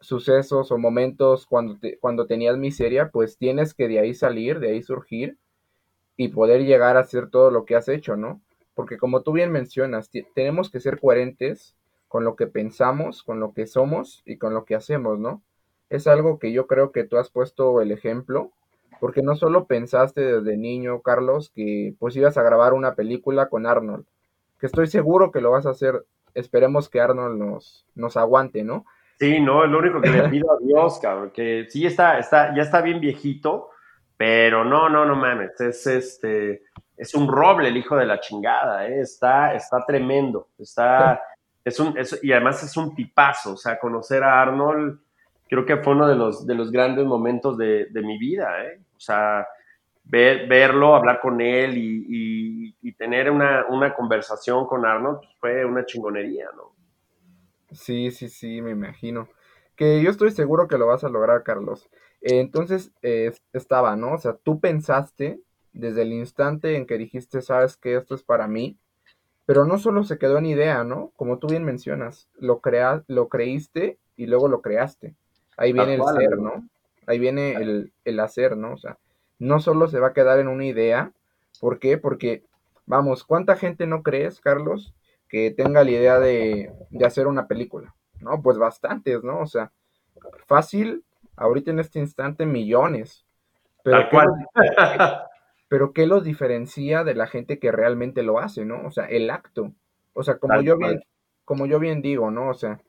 sucesos o momentos cuando, cuando tenías miseria, pues tienes que de ahí salir, de ahí surgir y poder llegar a hacer todo lo que has hecho, ¿no? Porque como tú bien mencionas, tenemos que ser coherentes con lo que pensamos, con lo que somos y con lo que hacemos, ¿no? Es algo que yo creo que tú has puesto el ejemplo, porque no solo pensaste desde niño, Carlos, que pues ibas a grabar una película con Arnold, que estoy seguro que lo vas a hacer, esperemos que Arnold nos, nos aguante, ¿no? Sí, no, es lo único que le pido a Dios, cabrón, que sí está, está, ya está bien viejito, pero no, no, no mames, es este, es un roble el hijo de la chingada, ¿eh? está, está tremendo, está, es un, y además es un tipazo, o sea, conocer a Arnold, creo que fue uno de los, de los grandes momentos de, de mi vida, ¿eh? O sea, ver, verlo, hablar con él y, y, tener una, una, conversación con Arnold pues, fue una chingonería, ¿no? Sí, sí, sí, me imagino. Que yo estoy seguro que lo vas a lograr, Carlos. entonces, eh, estaba, ¿no? O sea, tú pensaste desde el instante en que dijiste, sabes que esto es para mí, pero no solo se quedó en idea, ¿no? Como tú bien mencionas, lo, crea lo creíste y luego lo creaste. Ahí viene el ser, ¿no? Ahí viene el, el, hacer, ¿no? O sea, no solo se va a quedar en una idea. ¿Por qué? Porque, vamos, ¿cuánta gente no crees, Carlos, que tenga la idea de, de hacer una película? No, pues bastantes, ¿no? O sea, fácil, ahorita en este instante, millones. Pero Tal cual. pero ¿qué los diferencia de la gente que realmente lo hace, ¿no? O sea, el acto. O sea, como yo bien, como yo bien digo, ¿no? O sea,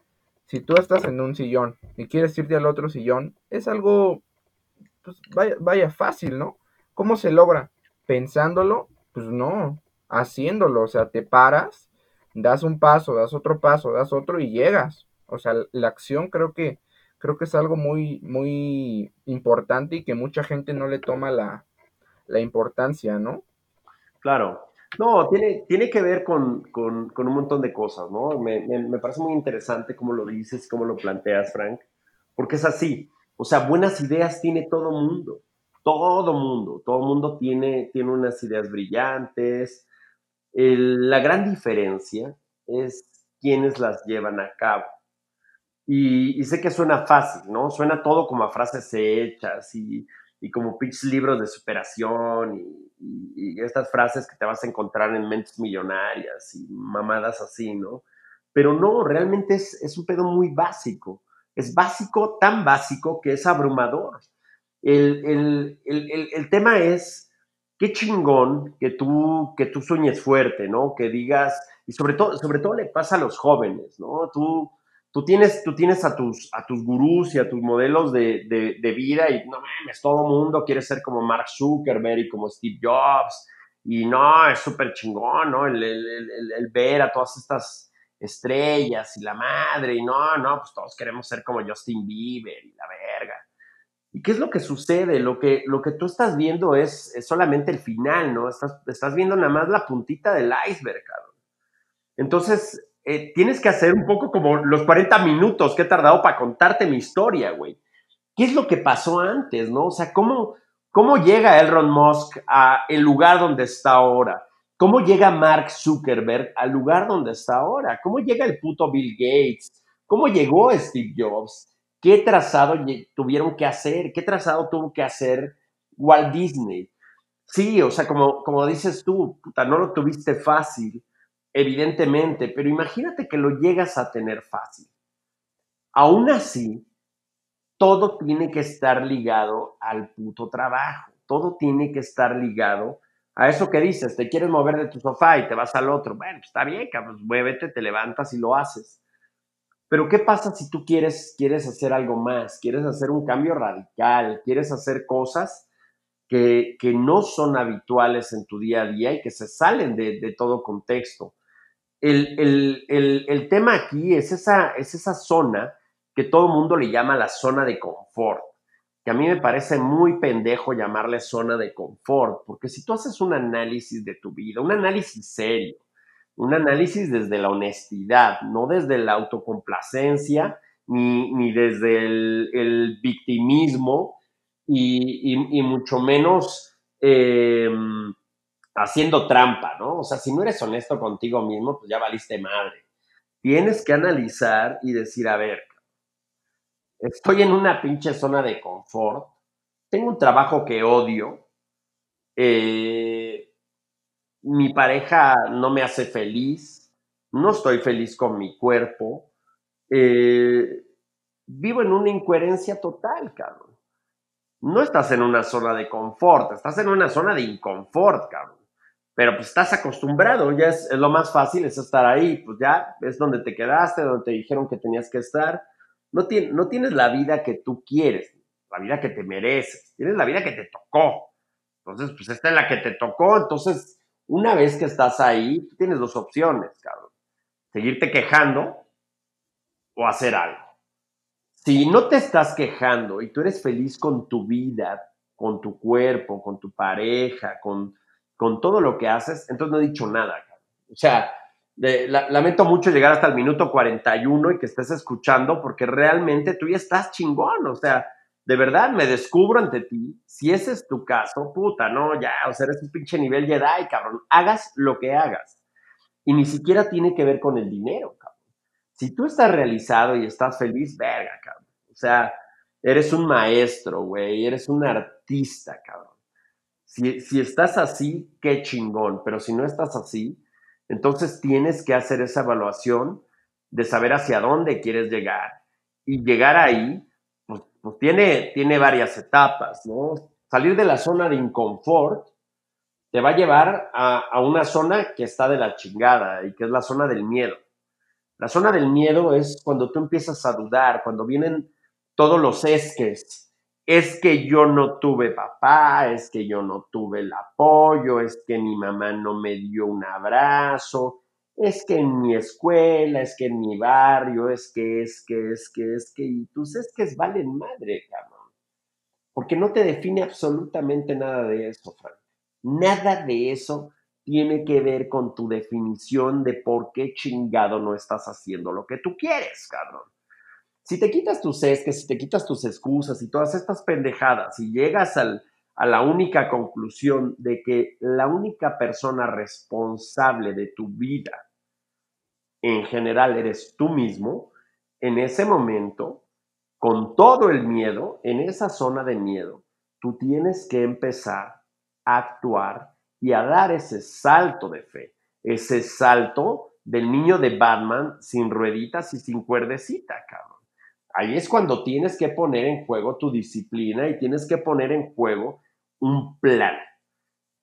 si tú estás en un sillón y quieres irte al otro sillón, es algo, pues vaya, vaya fácil, ¿no? ¿Cómo se logra? Pensándolo, pues no, haciéndolo, o sea, te paras, das un paso, das otro paso, das otro y llegas. O sea, la acción creo que creo que es algo muy muy importante y que mucha gente no le toma la, la importancia, ¿no? Claro, no, tiene, tiene que ver con, con, un montón de cosas, ¿no? Me, me, parece muy interesante cómo lo dices, cómo lo planteas, Frank, porque es así. O sea, buenas ideas tiene todo mundo, todo mundo, todo mundo tiene, tiene unas ideas brillantes. la gran diferencia es quienes las llevan a cabo. Y, y, sé que suena fácil, ¿no? Suena todo como a frases hechas y y como pitch libros de superación y, estas frases que te vas a encontrar en mentes millonarias y mamadas así, ¿no? Pero no, realmente es, es un pedo muy básico. Es básico, tan básico que es abrumador. El, el, el, el, tema es, qué chingón que tú, que tú sueñes fuerte, ¿no? Que digas, y sobre todo, sobre todo le pasa a los jóvenes, ¿no? Tú, tú tienes, tú tienes a, tus, a tus gurús y a tus modelos de, de, vida y no mames, todo el mundo quiere ser como Mark Zuckerberg y como Steve Jobs y no, es súper chingón, ¿no? El, el, el, ver a todas estas estrellas y la madre y no, no, pues todos queremos ser como Justin Bieber y la verga. ¿Y qué es lo que sucede? Lo que, lo que tú estás viendo es, es solamente el final, ¿no? Estás, estás viendo nada más la puntita del iceberg, cabrón. Entonces, eh, tienes que hacer un poco como los 40 minutos que he tardado para contarte mi historia, güey. ¿Qué es lo que pasó antes, no? O sea, ¿cómo, cómo llega Elon Musk a el lugar donde está ahora? ¿Cómo llega Mark Zuckerberg al lugar donde está ahora? ¿Cómo llega el puto Bill Gates? ¿Cómo llegó Steve Jobs? ¿Qué trazado tuvieron que hacer? ¿Qué trazado tuvo que hacer Walt Disney? Sí, o sea, como, como dices tú, puta, no lo tuviste fácil evidentemente, pero imagínate que lo llegas a tener fácil. Aún así, todo tiene que estar ligado al puto trabajo, todo tiene que estar ligado a eso que dices, te quieres mover de tu sofá y te vas al otro. Bueno, está bien, cabrón, muévete, te levantas y lo haces. Pero ¿qué pasa si tú quieres, quieres hacer algo más? ¿Quieres hacer un cambio radical? ¿Quieres hacer cosas que, que no son habituales en tu día a día y que se salen de, de todo contexto? El, tema aquí es esa, es esa zona que todo el mundo le llama la zona de confort, que a mí me parece muy pendejo llamarle zona de confort, porque si tú haces un análisis de tu vida, un análisis serio, un análisis desde la honestidad, no desde la autocomplacencia, ni, desde el, victimismo, y, mucho menos eh, haciendo trampa, ¿no? O sea, si no eres honesto contigo mismo, pues ya valiste madre. Tienes que analizar y decir, a ver, estoy en una pinche zona de confort, tengo un trabajo que odio, eh, mi pareja no me hace feliz, no estoy feliz con mi cuerpo, eh, vivo en una incoherencia total, cabrón. No estás en una zona de confort, estás en una zona de inconfort, cabrón pero pues estás acostumbrado, ya es, lo más fácil, es estar ahí, pues ya es donde te quedaste, donde te dijeron que tenías que estar. No, no tienes la vida que tú quieres, la vida que te mereces, tienes la vida que te tocó. Entonces, pues esta es la que te tocó, entonces, una vez que estás ahí, tienes dos opciones, cabrón. Seguirte quejando o hacer algo. Si no te estás quejando y tú eres feliz con tu vida, con tu cuerpo, con tu pareja, con con todo lo que haces, entonces no he dicho nada. O sea, lamento mucho llegar hasta el minuto 41 y que estés escuchando porque realmente tú ya estás chingón. O sea, de verdad me descubro ante ti. Si ese es tu caso, puta, no, ya, o sea, eres un pinche nivel Jedi, cabrón. Hagas lo que hagas. Y ni siquiera tiene que ver con el dinero, cabrón. Si tú estás realizado y estás feliz, verga, cabrón. O sea, eres un maestro, güey, eres un artista, cabrón. Si, estás así, qué chingón, pero si no estás así, entonces tienes que hacer esa evaluación de saber hacia dónde quieres llegar. Y llegar ahí, pues, pues, tiene, tiene varias etapas, ¿no? Salir de la zona de inconfort te va a llevar a, a, una zona que está de la chingada y que es la zona del miedo. La zona del miedo es cuando tú empiezas a dudar, cuando vienen todos los esques, es que yo no tuve papá, es que yo no tuve el apoyo, es que mi mamá no me dio un abrazo, es que en mi escuela, es que en mi barrio, es que, es que, es que, es que, y tus es que valen madre, cabrón. Porque no te define absolutamente nada de eso, Frank. Nada de eso tiene que ver con tu definición de por qué chingado no estás haciendo lo que tú quieres, cabrón. Si te quitas tus esques, si te quitas tus excusas y todas estas pendejadas y llegas a la única conclusión de que la única persona responsable de tu vida en general eres tú mismo, en ese momento, con todo el miedo, en esa zona de miedo, tú tienes que empezar a actuar y a dar ese salto de fe, ese salto del niño de Batman sin rueditas y sin cuerdecita, cabrón. Ahí es cuando tienes que poner en juego tu disciplina y tienes que poner en juego un plan.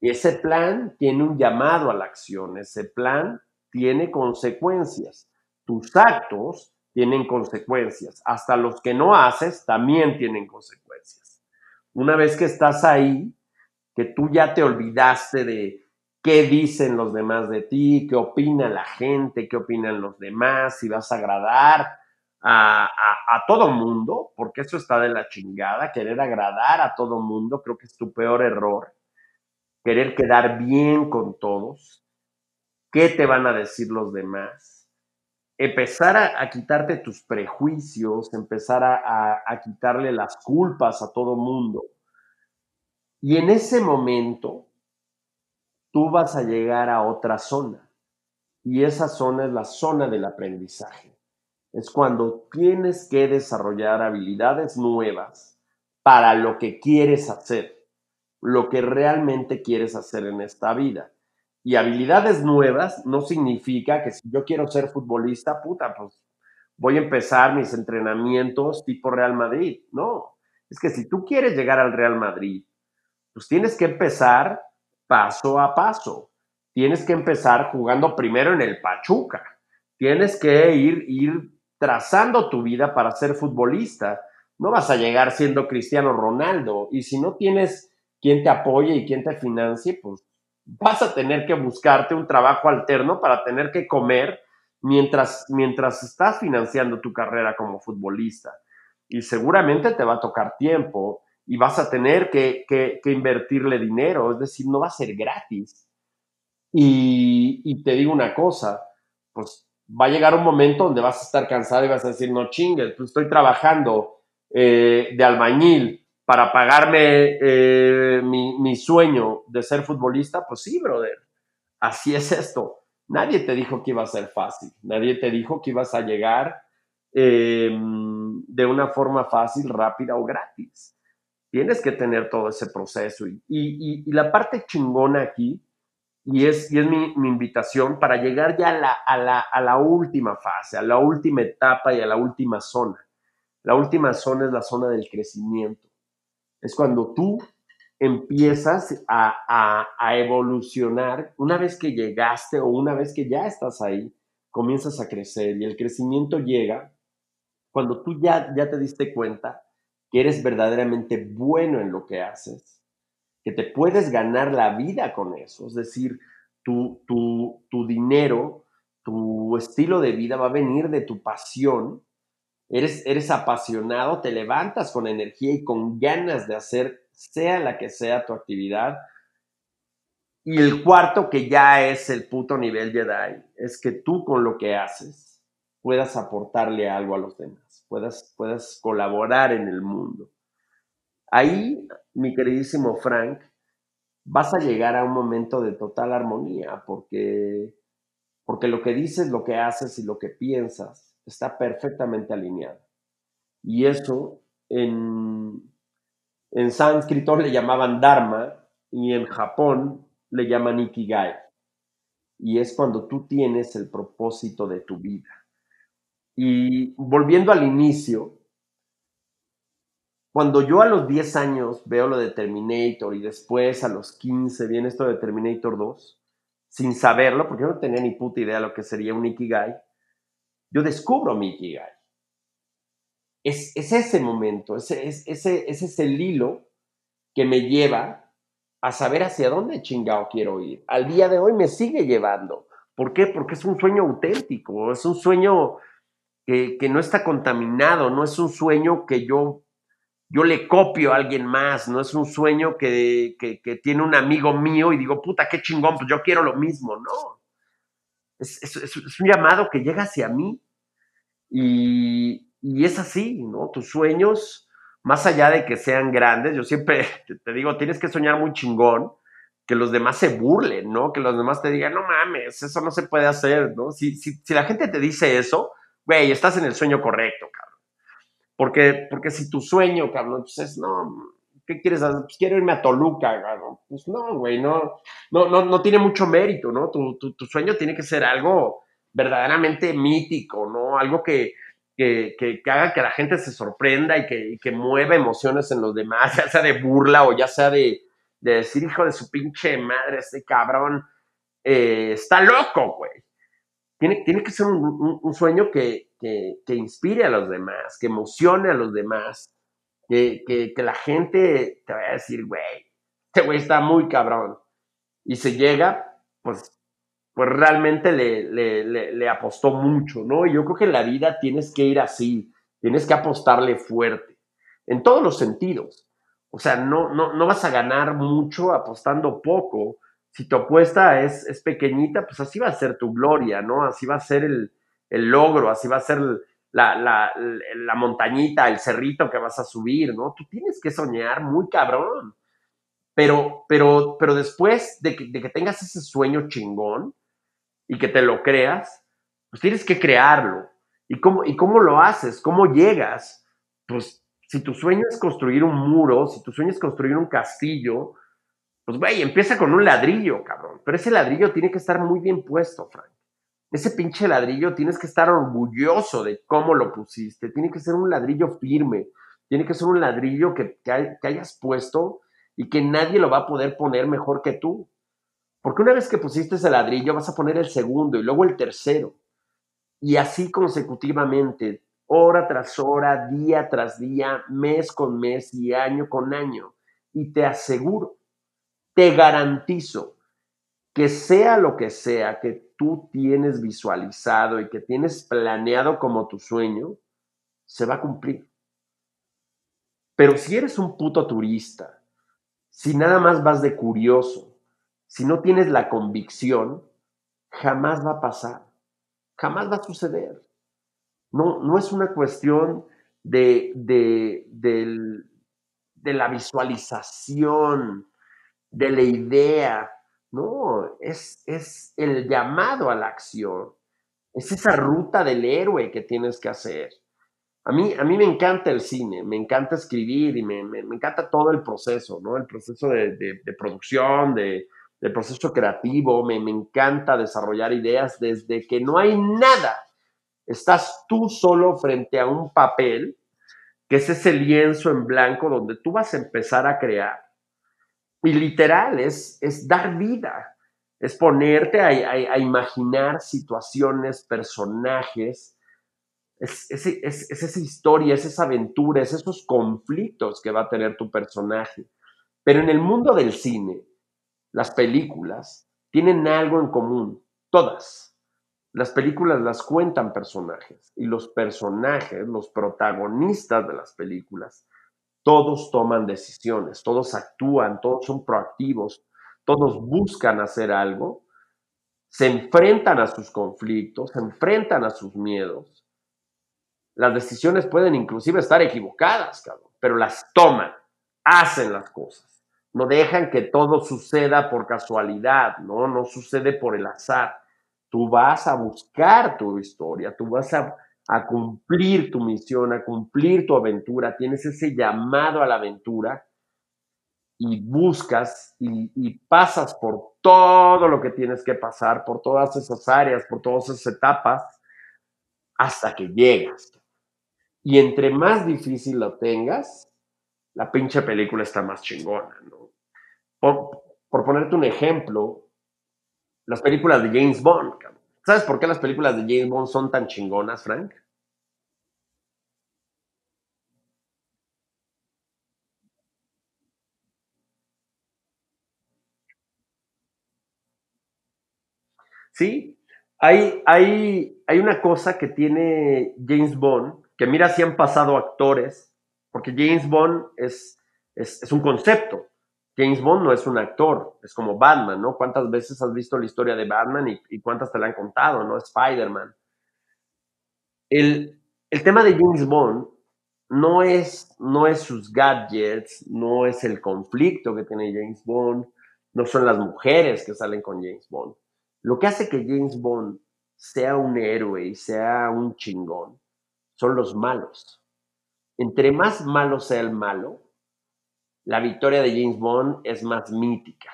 Ese plan tiene un llamado a la acción, ese plan tiene consecuencias. Tus actos tienen consecuencias. Hasta los que no haces también tienen consecuencias. Una vez que estás ahí, que tú ya te olvidaste de qué dicen los demás de ti, qué opina la gente, qué opinan los demás, si vas a agradar, a, todo mundo, porque eso está de la chingada, querer agradar a todo mundo, creo que es tu peor error, querer quedar bien con todos, qué te van a decir los demás, empezar a, quitarte tus prejuicios, empezar a, a quitarle las culpas a todo mundo. Y en ese momento, tú vas a llegar a otra zona. Y esa zona es la zona del aprendizaje es cuando tienes que desarrollar habilidades nuevas para lo que quieres hacer, lo que realmente quieres hacer en esta vida. Y habilidades nuevas no significa que si yo quiero ser futbolista, puta, pues voy a empezar mis entrenamientos tipo Real Madrid. No, es que si tú quieres llegar al Real Madrid, pues tienes que empezar paso a paso. Tienes que empezar jugando primero en el Pachuca. Tienes que ir, ir trazando tu vida para ser futbolista. No vas a llegar siendo Cristiano Ronaldo. Y si no tienes quien te apoye y quien te financie, pues vas a tener que buscarte un trabajo alterno para tener que comer mientras, mientras estás financiando tu carrera como futbolista. Y seguramente te va a tocar tiempo y vas a tener que, invertirle dinero, es decir, no va a ser gratis. Y, te digo una cosa, pues va a llegar un momento donde vas a estar cansado y vas a decir, no chingues, pues estoy trabajando eh, de albañil para pagarme eh, mi, sueño de ser futbolista, pues sí, brother, así es esto. Nadie te dijo que iba a ser fácil, nadie te dijo que ibas a llegar em, de una forma fácil, rápida o gratis. Tienes que tener todo ese proceso. Y la parte chingona aquí, y es, y es mi, invitación para llegar ya a la, a, la, a la última fase, a la última etapa y a la última zona. La última zona es la zona del crecimiento es cuando tú empiezas a, evolucionar, una vez que llegaste o una vez que ya estás ahí, comienzas a crecer y el crecimiento llega cuando tú ya, ya te diste cuenta que eres verdaderamente bueno en lo que haces, que te puedes ganar la vida con eso, es decir, tu, tu, tu dinero, tu estilo de vida va a venir de tu pasión eres, apasionado, te levantas con energía y con ganas de hacer, sea la que sea tu actividad. Y el cuarto, que ya es el puto nivel Jedi, es que tú con lo que haces puedas aportarle algo a los demás, puedas, puedas colaborar en el mundo. Ahí, mi queridísimo Frank, vas a llegar a un momento de total armonía, porque, porque lo que dices, lo que haces y lo que piensas está perfectamente alineado. Y eso en, en sánscrito le llamaban Dharma y en Japón le llaman Ikigai. Y es cuando tú tienes el propósito de tu vida. Y volviendo al inicio, cuando yo a los 10 años veo lo de Terminator y después a los 15 viene esto de Terminator 2, sin saberlo, porque yo no tenía ni puta idea de lo que sería un Ikigai, yo descubro mi Ikigai. Es, ese momento, ese, es, ese, es el hilo que me lleva a saber hacia dónde chingado quiero ir. Al día de hoy me sigue llevando. ¿Por qué? Porque es un sueño auténtico, es un sueño que, no está contaminado, no es un sueño que yo, yo le copio a alguien más, no es un sueño que, que, tiene un amigo mío y digo, puta, qué chingón, pues yo quiero lo mismo, no. Es, un llamado que llega hacia mí y, es así, ¿no? Tus sueños, más allá de que sean grandes, yo siempre te digo, tienes que soñar muy chingón, que los demás se burlen, ¿no? Que los demás te digan, no mames, eso no se puede hacer, ¿no? Si, si, si la gente te dice eso, güey, estás en el sueño correcto, cabrón. Porque, porque si tu sueño, cabrón, pues es, no, ¿qué quieres hacer? Pues quiero irme a Toluca, cabrón. Pues no, güey, no, no, no, no tiene mucho mérito, ¿no? Tu, tu, tu sueño tiene que ser algo verdaderamente mítico, ¿no? Algo que, que, haga que la gente se sorprenda y que, que, mueva emociones en los demás, ya sea de burla o ya sea de, decir, hijo de su pinche madre, este cabrón eh, está loco, güey. Tiene, tiene, que ser un, sueño que, que, inspire a los demás, que emocione a los demás, que, la gente te vaya a decir, güey, este güey está muy cabrón. Y se llega, pues pues realmente le, le, apostó mucho, ¿no? Y yo creo que en la vida tienes que ir así, tienes que apostarle fuerte, en todos los sentidos. O sea, no, no, no vas a ganar mucho apostando poco. Si tu apuesta es, es pequeñita, pues así va a ser tu gloria, ¿no? Así va a ser el, el logro, así va a ser la, la, montañita, el cerrito que vas a subir, ¿no? Tú tienes que soñar muy cabrón. Pero, pero, pero después de que, de que tengas ese sueño chingón, y que te lo creas, pues tienes que crearlo. ¿Y cómo, ¿Y cómo lo haces? ¿Cómo llegas? Pues si tu sueño es construir un muro, si tu sueño es construir un castillo, pues güey, empieza con un ladrillo, cabrón. Pero ese ladrillo tiene que estar muy bien puesto, Frank. Ese pinche ladrillo tienes que estar orgulloso de cómo lo pusiste. Tiene que ser un ladrillo firme. Tiene que ser un ladrillo que, que, hayas puesto y que nadie lo va a poder poner mejor que tú. Porque una vez que pusiste ese ladrillo, vas a poner el segundo y luego el tercero. Y así consecutivamente, hora tras hora, día tras día, mes con mes y año con año. Y te aseguro, te garantizo que sea lo que sea que tú tienes visualizado y que tienes planeado como tu sueño, se va a cumplir. Pero si eres un puto turista, si nada más vas de curioso, si no tienes la convicción, jamás va a pasar, jamás va a suceder. No, no es una cuestión de, de, de la visualización, de la idea, no, es, es el llamado a la acción, es esa ruta del héroe que tienes que hacer. A mí, a mí me encanta el cine, me encanta escribir y me, encanta todo el proceso, ¿no? El proceso de, producción, de, del proceso creativo, me, me encanta desarrollar ideas desde que no hay nada. Estás tú solo frente a un papel, que es ese lienzo en blanco donde tú vas a empezar a crear. Y literal, es, es dar vida, es ponerte a, a imaginar situaciones, personajes, es, esa historia, es esa aventura, es esos conflictos que va a tener tu personaje. Pero en el mundo del cine, las películas tienen algo en común, todas. Las películas las cuentan personajes y los personajes, los protagonistas de las películas, todos toman decisiones, todos actúan, todos son proactivos, todos buscan hacer algo, se enfrentan a sus conflictos, se enfrentan a sus miedos las decisiones pueden inclusive estar equivocadas, cabrón, pero las toman, hacen las cosas. No dejan que todo suceda por casualidad, ¿no? No sucede por el azar. Tú vas a buscar tu historia, tú vas a, a cumplir tu misión, a cumplir tu aventura, tienes ese llamado a la aventura y buscas y, pasas por todo lo que tienes que pasar, por todas esas áreas, por todas esas etapas, hasta que llegas. Y entre más difícil lo tengas, la pinche película está más chingona, ¿no? Por, ponerte un ejemplo, las películas de James Bond, ¿sabes por qué las películas de James Bond son tan chingonas, Frank? Sí, hay, hay, hay una cosa que tiene James Bond que mira si han pasado actores, porque James Bond es, es, un concepto. James Bond no es un actor, es como Batman, ¿no? ¿Cuántas veces has visto la historia de Batman y, cuántas te la han contado, ¿no? Spider-Man. El, el, tema de James Bond no es, no es sus gadgets, no es el conflicto que tiene James Bond, no son las mujeres que salen con James Bond. Lo que hace que James Bond sea un héroe y sea un chingón son los malos. Entre más malo sea el malo, la victoria de James Bond es más mítica.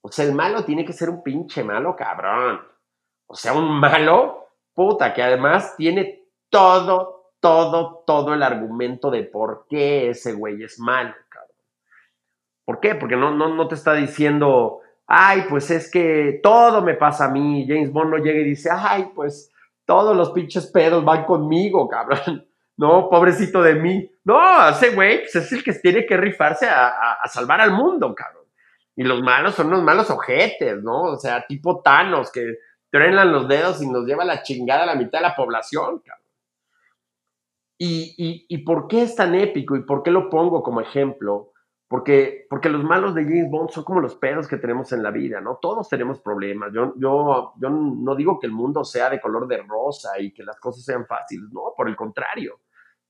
O sea, el malo tiene que ser un pinche malo cabrón. O sea, un malo, puta, que además tiene todo, todo, todo el argumento de por qué ese güey es malo, cabrón. ¿Por qué? Porque no, no, no te está diciendo, ay, pues es que todo me pasa a mí. James Bond no llega y dice, ay, pues todos los pinches pedos van conmigo, cabrón. No, pobrecito de mí. No, ese güey pues, es el que tiene que rifarse a, salvar al mundo, cabrón. Y los malos son los malos ojetes, ¿no? O sea, tipo Thanos, que trenan los dedos y nos lleva la chingada a la mitad de la población, cabrón. Y, y, ¿Y por qué es tan épico y por qué lo pongo como ejemplo? Porque, porque los malos de James Bond son como los pedos que tenemos en la vida, ¿no? Todos tenemos problemas. Yo, yo, yo no digo que el mundo sea de color de rosa y que las cosas sean fáciles, no, por el contrario.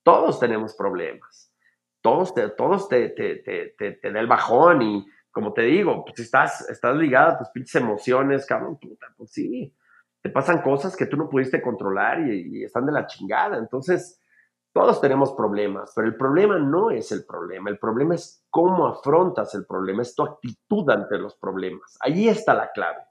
Todos tenemos problemas. Todos te, todos te, te, te, te, da el bajón y, como te digo, pues estás, estás ligado a tus pinches emociones, cabrón, puta, pues sí. Te pasan cosas que tú no pudiste controlar y, y están de la chingada. Entonces, todos tenemos problemas, pero el problema no es el problema, el problema es cómo afrontas el problema, es tu actitud ante los problemas. Ahí está la clave.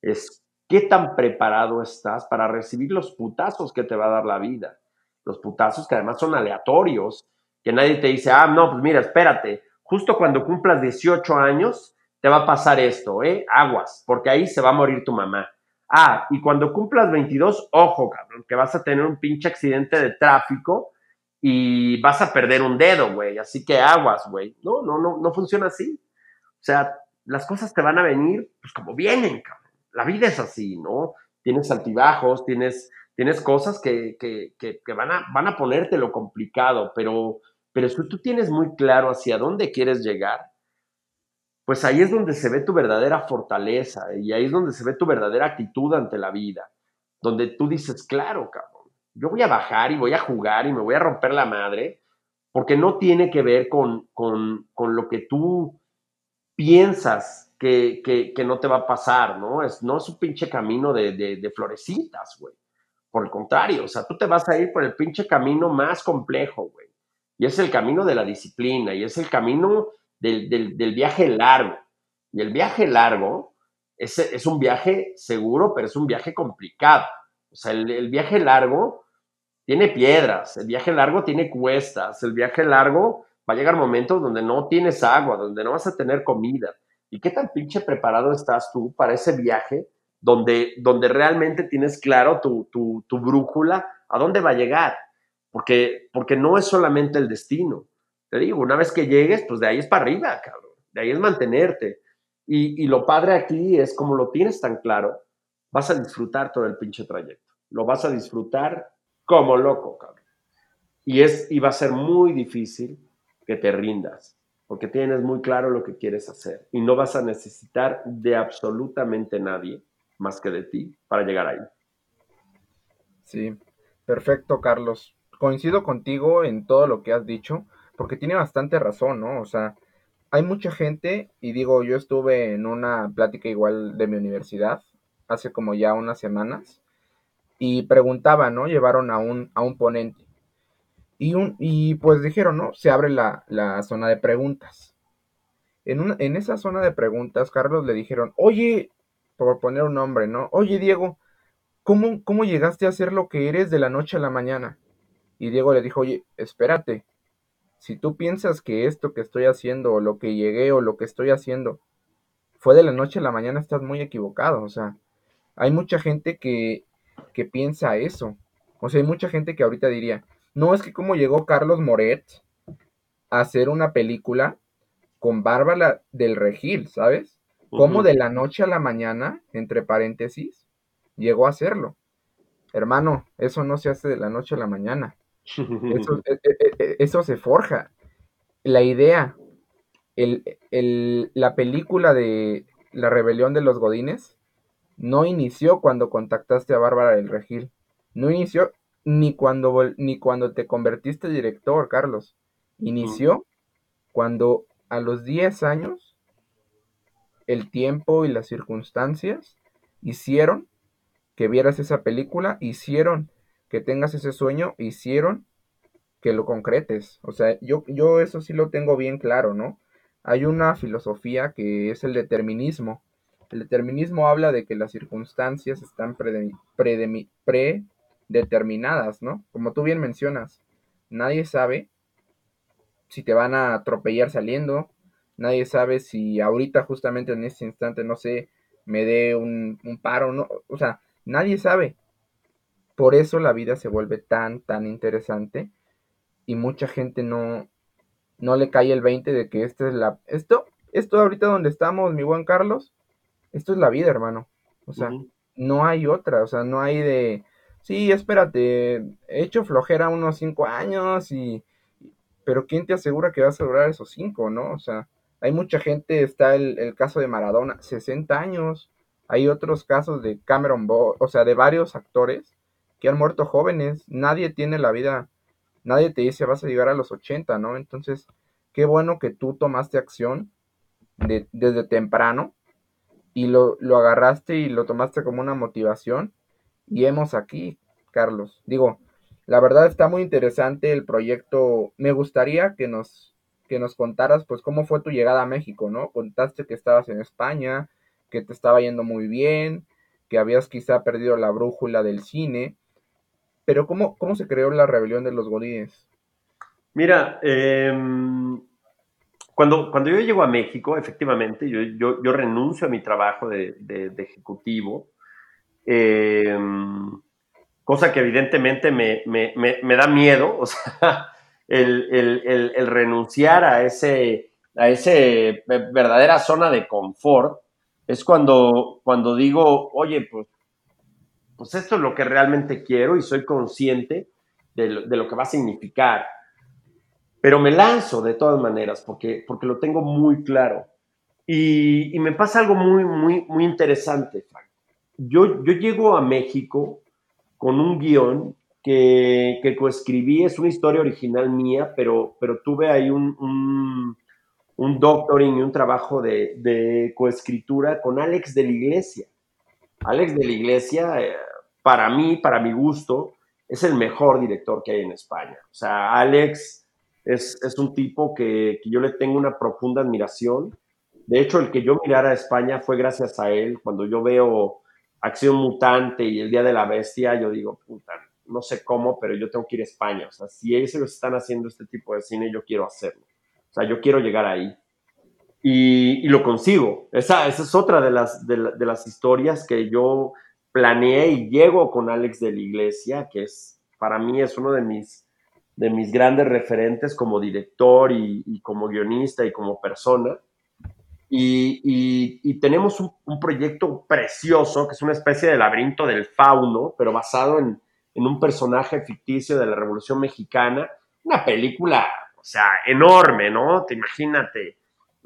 Es qué tan preparado estás para recibir los putazos que te va a dar la vida. Los putazos que además son aleatorios, que nadie te dice, ah, no, pues mira, espérate, justo cuando cumplas 18 años te va a pasar esto, ¿eh? Aguas, porque ahí se va a morir tu mamá. Ah, y cuando cumplas 22, ojo, cabrón, que vas a tener un pinche accidente de tráfico y vas a perder un dedo, güey. Así que aguas, güey. No, no, no, no funciona así. O sea, las cosas te van a venir pues como vienen, cabrón. La vida es así, ¿no? Tienes altibajos, tienes, tienes cosas que, que, que, van, a, van a ponerte lo complicado, pero, pero si tú tienes muy claro hacia dónde quieres llegar, pues ahí es donde se ve tu verdadera fortaleza y ahí es donde se ve tu verdadera actitud ante la vida, donde tú dices, claro, cabrón, yo voy a bajar y voy a jugar y me voy a romper la madre, porque no tiene que ver con, con, con lo que tú piensas que, que, no te va a pasar, ¿no? Es, no es un pinche camino de, de, florecitas, güey. Por el contrario, o sea, tú te vas a ir por el pinche camino más complejo, güey. Y es el camino de la disciplina, y es el camino del, del, viaje largo. Y el viaje largo es, es, un viaje seguro, pero es un viaje complicado. O sea, el, el viaje largo tiene piedras, el viaje largo tiene cuestas, el viaje largo va a llegar momentos donde no tienes agua, donde no vas a tener comida. ¿Y qué tan pinche preparado estás tú para ese viaje donde, donde realmente tienes claro tu, tu, tu brújula a dónde va a llegar? Porque, porque no es solamente el destino. Te digo, una vez que llegues, pues de ahí es para arriba, cabrón. De ahí es mantenerte. Y, y lo padre aquí es como lo tienes tan claro, vas a disfrutar todo el pinche trayecto. Lo vas a disfrutar como loco, cabrón. Y, es, y va a ser muy difícil que te rindas, porque tienes muy claro lo que quieres hacer y no vas a necesitar de absolutamente nadie más que de ti para llegar ahí. Sí, perfecto, Carlos. Coincido contigo en todo lo que has dicho, porque tiene bastante razón, ¿no? O sea, hay mucha gente, y digo, yo estuve en una plática igual de mi universidad hace como ya unas semanas, y preguntaba, ¿no? Llevaron a un, a un ponente y, un, y pues dijeron, ¿no? Se abre la, zona de preguntas. En, en esa zona de preguntas, Carlos le dijeron, oye, por poner un nombre, ¿no? Oye, Diego, ¿cómo, ¿cómo llegaste a ser lo que eres de la noche a la mañana? Y Diego le dijo, oye, espérate, si tú piensas que esto que estoy haciendo, o lo que llegué, o lo que estoy haciendo, fue de la noche a la mañana, estás muy equivocado. O sea, hay mucha gente que, que piensa eso. O sea, hay mucha gente que ahorita diría, no es que como llegó Carlos Moret a hacer una película con Bárbara del Regil, ¿sabes? Como de la noche a la mañana, entre paréntesis, llegó a hacerlo. Hermano, eso no se hace de la noche a la mañana. Eso, e, e, e, se forja. La idea, la película de La rebelión de los Godines no inició cuando contactaste a Bárbara del Regil. No inició ni cuando, ni cuando te convertiste director, Carlos. Inició cuando a los 10 años el tiempo y las circunstancias hicieron que vieras esa película, hicieron que tengas ese sueño, hicieron que lo concretes. O sea, yo, yo eso sí lo tengo bien claro, ¿no? Hay una filosofía que es el determinismo. El determinismo habla de que las circunstancias están pre, pre determinadas, ¿no? Como tú bien mencionas, nadie sabe si te van a atropellar saliendo, nadie sabe si ahorita justamente en este instante, no sé, me dé un, paro, no, o sea, nadie sabe. Por eso la vida se vuelve tan, tan interesante y mucha gente no, no le cae el 20 de que esta es la, esto, esto ahorita donde estamos, mi buen Carlos, esto es la vida, hermano. O sea, no hay otra, o sea, no hay de, sí, espérate, he hecho flojera unos cinco años y... Pero ¿quién te asegura que vas a durar esos cinco, no? O sea, hay mucha gente, está el, caso de Maradona, 60 años. Hay otros casos de Cameron Bo o sea, de varios actores que han muerto jóvenes. Nadie tiene la vida, nadie te dice vas a llegar a los 80, ¿no? Entonces, qué bueno que tú tomaste acción desde temprano y lo, lo agarraste y lo tomaste como una motivación y hemos aquí, Carlos. Digo, la verdad está muy interesante el proyecto. Me gustaría que nos, que nos contaras, pues, cómo fue tu llegada a México, ¿no? Contaste que estabas en España, que te estaba yendo muy bien, que habías quizá perdido la brújula del cine. Pero, ¿cómo, cómo se creó la rebelión de los godines? Mira, em, cuando, cuando yo llego a México, efectivamente, yo, yo, renuncio a mi trabajo de, de ejecutivo Em, cosa que evidentemente me, me, da miedo, o sea, el, renunciar a ese, a ese verdadera zona de confort, es cuando, cuando digo, oye, pues, pues esto es lo que realmente quiero y soy consciente de lo, que va a significar. Pero me lanzo de todas maneras porque, porque lo tengo muy claro. Y, me pasa algo muy, muy, muy interesante, Frank. Yo, yo llego a México con un guion que, que coescribí, es una historia original mía, pero, pero tuve ahí un, un, doctoring y un trabajo de, de, coescritura con Alex de la Iglesia. Alex de la Iglesia, eh, para mí, para mi gusto, es el mejor director que hay en España. O sea, Alex es, es un tipo que, que, yo le tengo una profunda admiración. De hecho, el que yo mirara a España fue gracias a él. Cuando yo veo Acción Mutante y El Día de la Bestia, yo digo, puta, no sé cómo, pero yo tengo que ir a España. O sea, si ellos están haciendo este tipo de cine, yo quiero hacerlo. O sea, yo quiero llegar ahí. Y, lo consigo. Esa, esa, es otra de las, de, las historias que yo planeé y llego con Alex de la Iglesia, que es, para mí es uno de mis, de mis grandes referentes como director y como guionista y como persona. Y, tenemos un, proyecto precioso, que es una especie de laberinto del fauno, pero basado en, en, un personaje ficticio de la Revolución Mexicana. Una película, o sea, enorme, ¿no? Te imagínate.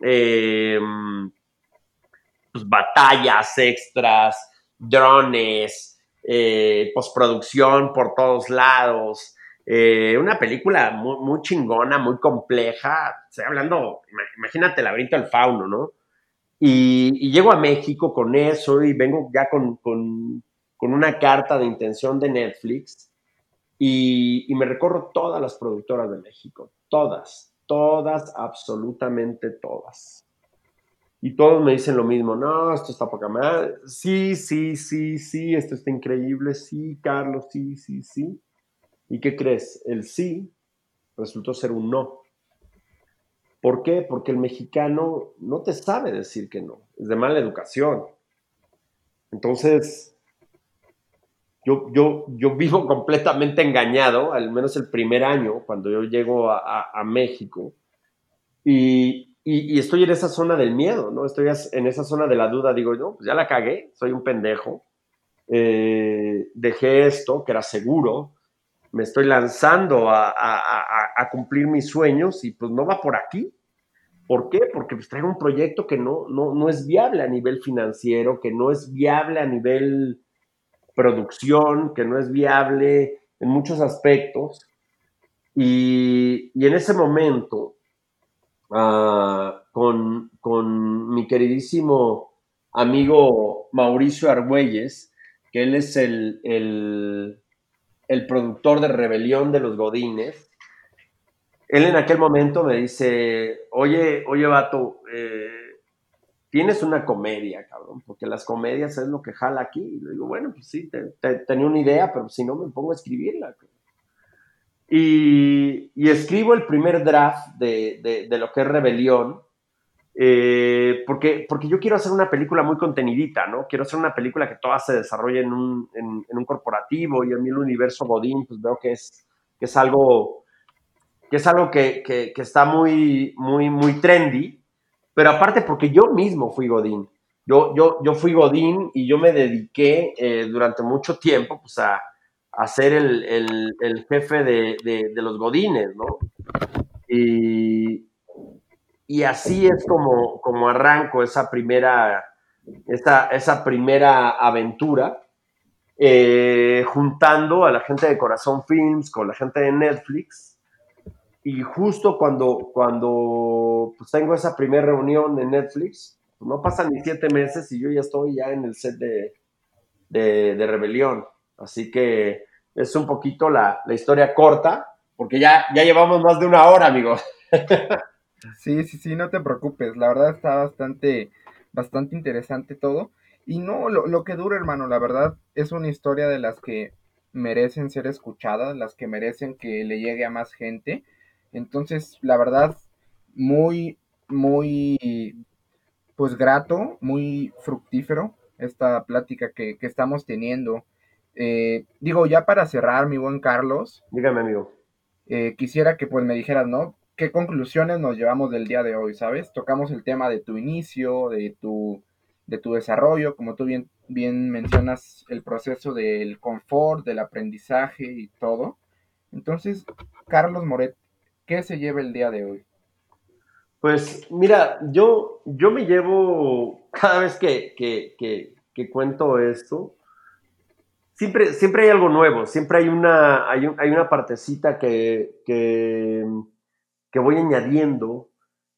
Eh, pues, batallas extras, drones, eh, postproducción por todos lados. Eh, una película muy, muy, chingona, muy compleja. Estoy hablando, imagínate laberinto del fauno, ¿no? Y, y, llego a México con eso y vengo ya con, con, con una carta de intención de Netflix y, y, me recorro todas las productoras de México, todas, todas, absolutamente todas. Y todos me dicen lo mismo, no, esto está poca madre, sí, sí, sí, sí, esto está increíble, sí, Carlos, sí, sí, sí. ¿Y qué crees? El sí resultó ser un no. ¿Por qué? Porque el mexicano no te sabe decir que no, es de mala educación. Entonces, yo, yo, yo vivo completamente engañado, al menos el primer año, cuando yo llego a, México, y, y, y, estoy en esa zona del miedo, ¿no? Estoy en esa zona de la duda, digo, no, pues ya la cagué, soy un pendejo, eh, dejé esto, que era seguro, me estoy lanzando a, cumplir mis sueños y pues no va por aquí. ¿Por qué? Porque pues traigo un proyecto que no, no, no es viable a nivel financiero, que no es viable a nivel producción, que no es viable en muchos aspectos. Y, en ese momento, uh, con, con, mi queridísimo amigo Mauricio Argüelles, que él es el, el productor de Rebelión de los Godines, él en aquel momento me dice, oye, oye, vato, eh, tienes una comedia, cabrón, porque las comedias es lo que jala aquí. Y le digo, bueno, pues sí, te, te, tenía una idea, pero si no me pongo a escribirla. Y, escribo el primer draft de, de lo que es Rebelión, eh, porque, porque yo quiero hacer una película muy contenidita, ¿no? Quiero hacer una película que toda se desarrolle en un, en, en un corporativo y mí el universo Godín, pues veo que es, que es algo que es algo que, que, está muy, muy, muy trendy, pero aparte porque yo mismo fui Godín. Yo, yo, yo fui Godín y yo me dediqué eh, durante mucho tiempo pues, a, a ser el, el, el jefe de, de, de, los Godines, ¿no? Y, y así es como, como arranco esa primera, esa, esa primera aventura, eh, juntando a la gente de Corazón Films con la gente de Netflix y justo cuando, cuando pues, tengo esa primera reunión en Netflix, pues, no pasan ni siete meses y yo ya estoy ya en el set de, de, de Rebelión. Así que es un poquito la, la, historia corta, porque ya, ya llevamos más de una hora, amigo. Sí, sí, sí, no te preocupes. La verdad está bastante, bastante interesante todo. Y no, lo, lo que dura, hermano, la verdad es una historia de las que merecen ser escuchadas, las que merecen que le llegue a más gente. Entonces, la verdad, muy, muy, pues grato, muy fructífero esta plática que, que estamos teniendo. Eh, digo, ya para cerrar, mi buen Carlos. Dígame, amigo. Eh, quisiera que pues me dijeras, ¿no? Qué conclusiones nos llevamos del día de hoy, ¿sabes? Tocamos el tema de tu inicio, de tu, de tu desarrollo, como tú bien, bien mencionas, el proceso del confort, del aprendizaje y todo. Entonces, Carlos Moret, ¿qué se lleva el día de hoy? Pues mira, yo, yo me llevo, cada vez que, que, cuento esto, siempre, siempre hay algo nuevo, siempre hay una, hay, hay una partecita que, que, voy añadiendo,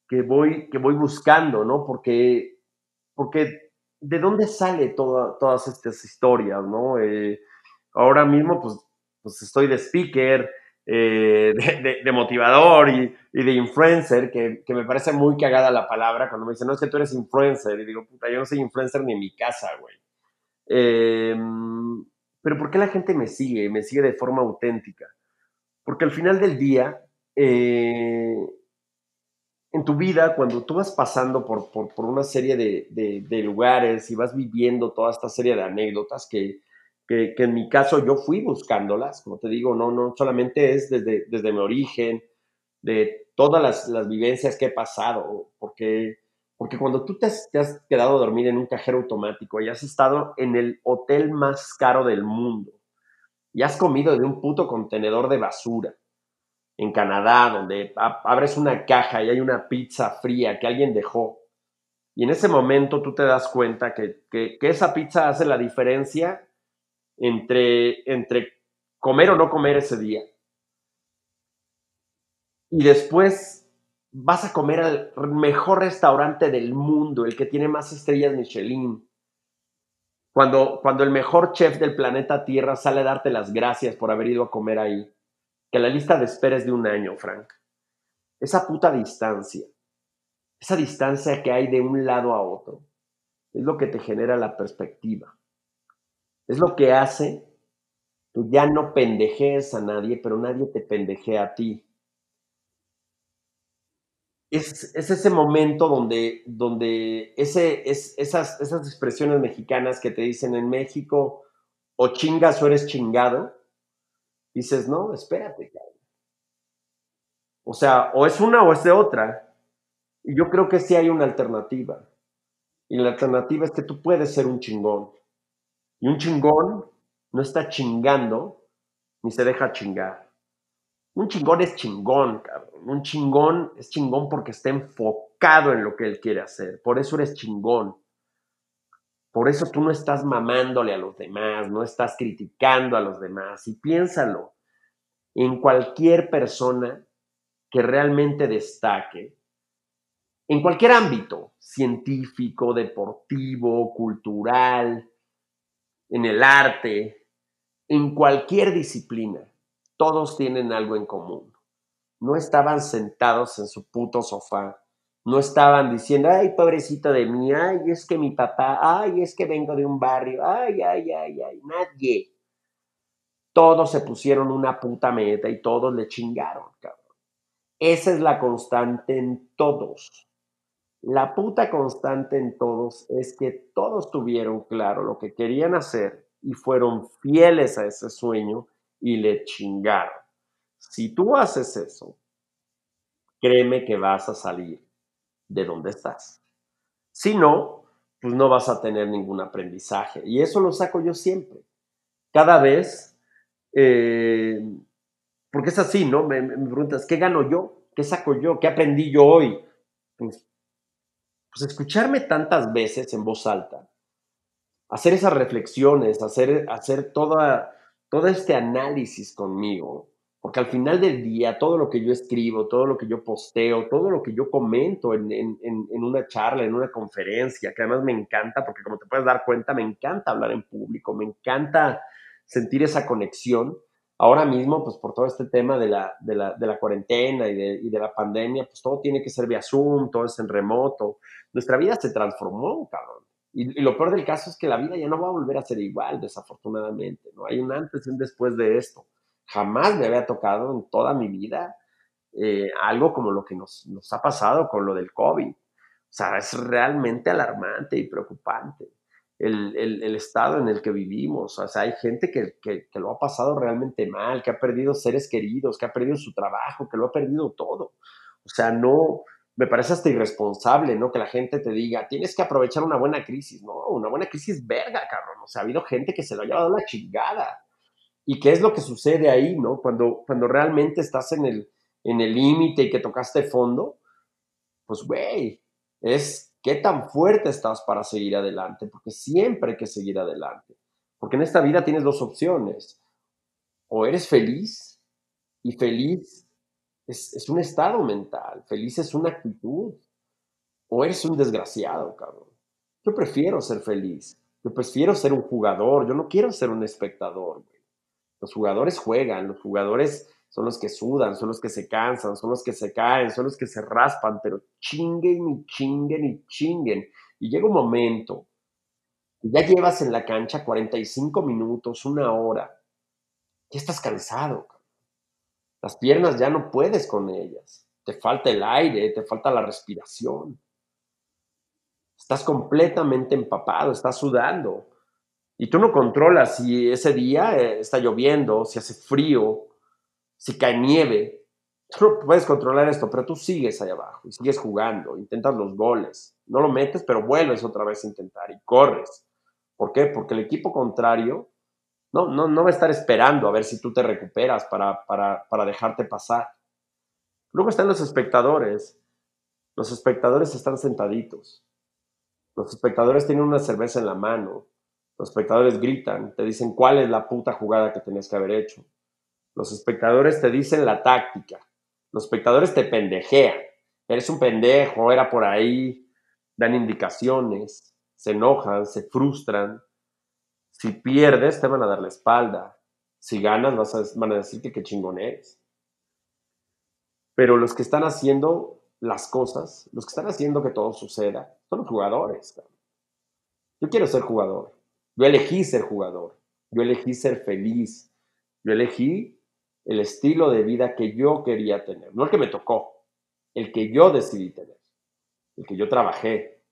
que voy, que voy buscando, ¿no? Porque, porque ¿de dónde sale todas estas historias, no? Eh, ahora mismo, pues, pues estoy de speaker, eh, de, motivador y, de influencer, que, me parece muy cagada la palabra cuando me dicen, no, es que tú eres influencer. Y digo, puta, yo no soy influencer ni en mi casa, güey. Em, pero ¿por qué la gente me sigue? Me sigue de forma auténtica. Porque al final del día, eh, en tu vida, cuando tú vas pasando por, por, una serie de, de, lugares y vas viviendo toda esta serie de anécdotas que, que, en mi caso yo fui buscándolas, como te digo, no, no solamente es desde, desde mi origen, de todas las, las vivencias que he pasado, porque, porque cuando tú te has, te has, quedado a dormir en un cajero automático y has estado en el hotel más caro del mundo y has comido de un puto contenedor de basura en Canadá, donde abres una caja y hay una pizza fría que alguien dejó, y en ese momento tú te das cuenta que, que, esa pizza hace la diferencia entre, entre comer o no comer ese día. Y después vas a comer al mejor restaurante del mundo, el que tiene más estrellas Michelin. Cuando, cuando el mejor chef del planeta Tierra sale a darte las gracias por haber ido a comer ahí. Que la lista de espera es de un año, Frank. Esa puta distancia, esa distancia que hay de un lado a otro, es lo que te genera la perspectiva. Es lo que hace, tú ya no pendejees a nadie, pero nadie te pendejea a ti. Es, ese momento donde, esas expresiones mexicanas que te dicen en México, o chingas o eres chingado, dices, no, espérate, O sea, o es una o es de otra. Y yo creo que sí hay una alternativa. Y la alternativa es que tú puedes ser un chingón. Y un chingón no está chingando ni se deja chingar. Un chingón es chingón, cabrón. Un chingón es chingón porque está enfocado en lo que él quiere hacer. Por eso eres chingón. Por eso tú no estás mamándole a los demás, no estás criticando a los demás. Y piénsalo, en cualquier persona que realmente destaque, en cualquier ámbito, científico, deportivo, cultural, en el arte, en cualquier disciplina, todos tienen algo en común. No estaban sentados en su puto sofá, no estaban diciendo, ay, pobrecito de mí, ay, es que mi papá, ay, es que vengo de un barrio, ay, ay, ay, ay, nadie. Todos se pusieron una puta meta y todos le chingaron, cabrón. Esa es la constante en todos. La puta constante en todos es que todos tuvieron claro lo que querían hacer y fueron fieles a ese sueño y le chingaron. Si tú haces eso, créeme que vas a salir de donde estás. Si no, pues no vas a tener ningún aprendizaje. Y eso lo saco yo siempre. Cada vez, eh, porque es así, ¿no? Me, me, preguntas, ¿qué gano yo? ¿Qué saco yo? ¿Qué aprendí yo hoy? Pues pues escucharme tantas veces en voz alta, hacer esas reflexiones, hacer, hacer toda, todo este análisis conmigo, porque al final del día todo lo que yo escribo, todo lo que yo posteo, todo lo que yo comento en, en, en una charla, en una conferencia, que además me encanta, porque como te puedes dar cuenta, me encanta hablar en público, me encanta sentir esa conexión. Ahora mismo, pues por todo este tema de la, de la, de la cuarentena y de, y de la pandemia, pues todo tiene que ser vía Zoom, todo es en remoto nuestra vida se transformó, cabrón. Y, lo peor del caso es que la vida ya no va a volver a ser igual, desafortunadamente. No hay un antes y un después de esto. Jamás me había tocado en toda mi vida eh, algo como lo que nos, ha pasado con lo del COVID. O sea, es realmente alarmante y preocupante el, estado en el que vivimos. O sea, hay gente que, lo ha pasado realmente mal, que ha perdido seres queridos, que ha perdido su trabajo, que lo ha perdido todo. O sea, no, me parece hasta irresponsable, ¿no? Que la gente te diga, tienes que aprovechar una buena crisis. No, una buena crisis verga, cabrón. O sea, ha habido gente que se lo ha llevado la chingada. ¿Y qué es lo que sucede ahí, no? Cuando, cuando realmente estás en el en el límite y que tocaste fondo, pues, güey, es qué tan fuerte estás para seguir adelante, porque siempre hay que seguir adelante. Porque en esta vida tienes dos opciones. O eres feliz, y feliz es, un estado mental, feliz es una actitud. O eres un desgraciado, cabrón. Yo prefiero ser feliz. Yo prefiero ser un jugador. Yo no quiero ser un espectador. Los jugadores juegan, los jugadores son los que sudan, son los que se cansan, son los que se caen, son los que se raspan, pero chinguen y chinguen y chinguen. Y llega un momento, ya llevas en la cancha 45 minutos, una hora, ya estás cansado. Las piernas ya no puedes con ellas. Te falta el aire, te falta la respiración. Estás completamente empapado, estás sudando. Y tú no controlas si ese día eh, está lloviendo, si hace frío, si cae nieve. Tú no puedes controlar esto, pero tú sigues ahí abajo y sigues jugando, intentas los goles. No lo metes, pero vuelves otra vez a intentar y corres. ¿Por qué? Porque el equipo contrario no, no, no va a estar esperando a ver si tú te recuperas para, para, para dejarte pasar. Luego están los espectadores. Los espectadores están sentaditos. Los espectadores tienen una cerveza en la mano. Los espectadores gritan, te dicen cuál es la puta jugada que tenías que haber hecho. Los espectadores te dicen la táctica. Los espectadores te pendejean. Eres un pendejo, era por ahí. Dan indicaciones, se enojan, se frustran, si pierdes, te van a dar la espalda. Si ganas, vas a, van a decir que qué chingón eres. Pero los que están haciendo las cosas, los que están haciendo que todo suceda, son los jugadores. Yo quiero ser jugador. Yo elegí ser jugador. Yo elegí ser feliz. Yo elegí el estilo de vida que yo quería tener. No el que me tocó, el que yo decidí tener. El que yo trabajé.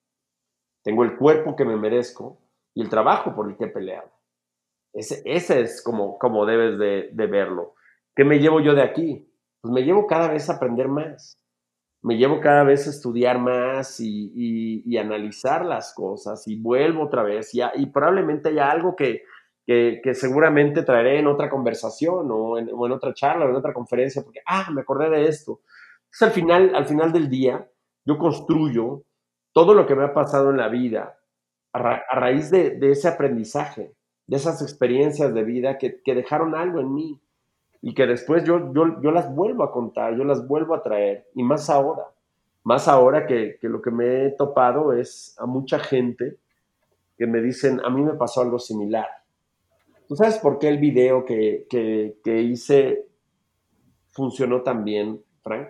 Tengo el cuerpo que me merezco y el trabajo por el que he peleado. Ese, es como, como debes de, verlo. ¿Qué me llevo yo de aquí? Pues me llevo cada vez a aprender más. Me llevo cada vez a estudiar más y, analizar las cosas y vuelvo otra vez y, y probablemente haya algo que, seguramente traeré en otra conversación o en, o en, otra charla o en otra conferencia porque, ah, me acordé de esto. Entonces al final, al final del día, yo construyo todo lo que me ha pasado en la vida a, raíz de, ese aprendizaje, de esas experiencias de vida que, dejaron algo en mí y que después yo, yo, las vuelvo a contar, yo las vuelvo a traer, y más ahora, más ahora que, lo que me he topado es a mucha gente que me dicen, a mí me pasó algo similar. ¿Tú sabes por qué el video que, que hice funcionó tan bien, Frank?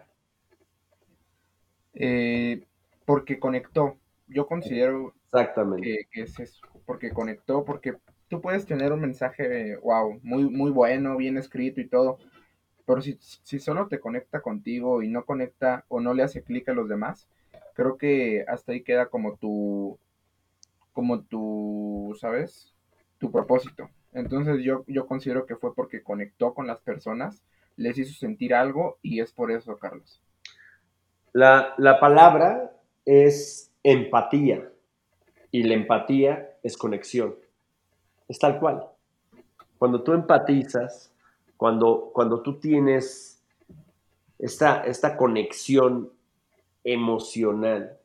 Eh, porque conectó. Yo considero Exactamente. Que, es eso, porque conectó, porque tú puedes tener un mensaje, wow, muy, muy bueno, bien escrito y todo, pero si, si solo te conecta contigo y no conecta o no le hace clic a los demás, creo que hasta ahí queda como tu, como tu, ¿sabes? Tu propósito. Entonces yo, yo considero que fue porque conectó con las personas, les hizo sentir algo y es por eso, Carlos. La, la palabra es empatía. Y la empatía es conexión. Es tal cual. Cuando tú empatizas, cuando, cuando tú tienes esta, esta conexión emocional,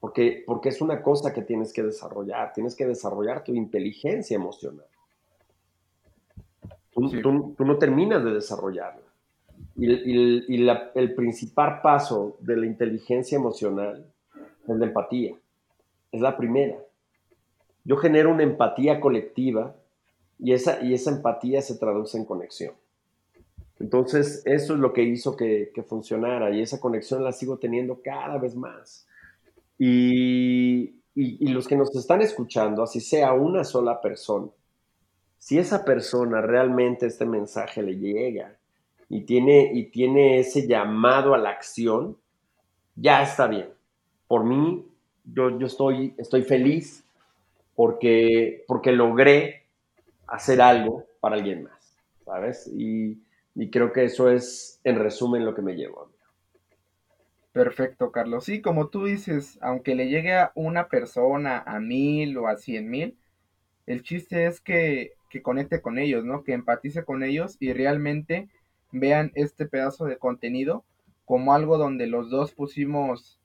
porque, porque es una cosa que tienes que desarrollar, tienes que desarrollar tu inteligencia emocional. Tú, no terminas de desarrollarla. Y, el principal paso de la inteligencia emocional es la empatía es la primera. Yo genero una empatía colectiva y esa, y esa empatía se traduce en conexión. Entonces, eso es lo que hizo que, funcionara y esa conexión la sigo teniendo cada vez más. Y, y, los que nos están escuchando, así sea una sola persona, si esa persona realmente este mensaje le llega y tiene, y tiene ese llamado a la acción, ya está bien. Por mí, yo, yo estoy, estoy feliz porque, porque logré hacer algo para alguien más, ¿sabes? Y, y creo que eso es, en resumen, lo que me llevó. Perfecto, Carlos. Sí, como tú dices, aunque le llegue a una persona a mil o a cien mil, el chiste es que, que conecte con ellos, ¿no? Que empatice con ellos y realmente vean este pedazo de contenido como algo donde los dos pusimos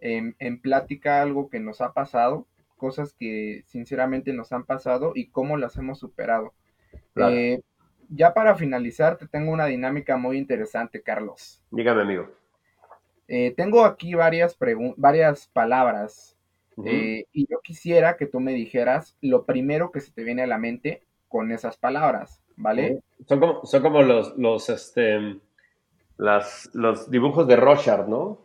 en, plática algo que nos ha pasado, cosas que sinceramente nos han pasado y cómo las hemos superado. Eh, ya para finalizar, te tengo una dinámica muy interesante, Carlos. Dígame, amigo. Eh, tengo aquí varias, varias palabras eh, y yo quisiera que tú me dijeras lo primero que se te viene a la mente con esas palabras, ¿vale? Son como, son como los, los, este, las, los dibujos de Rochard, ¿no?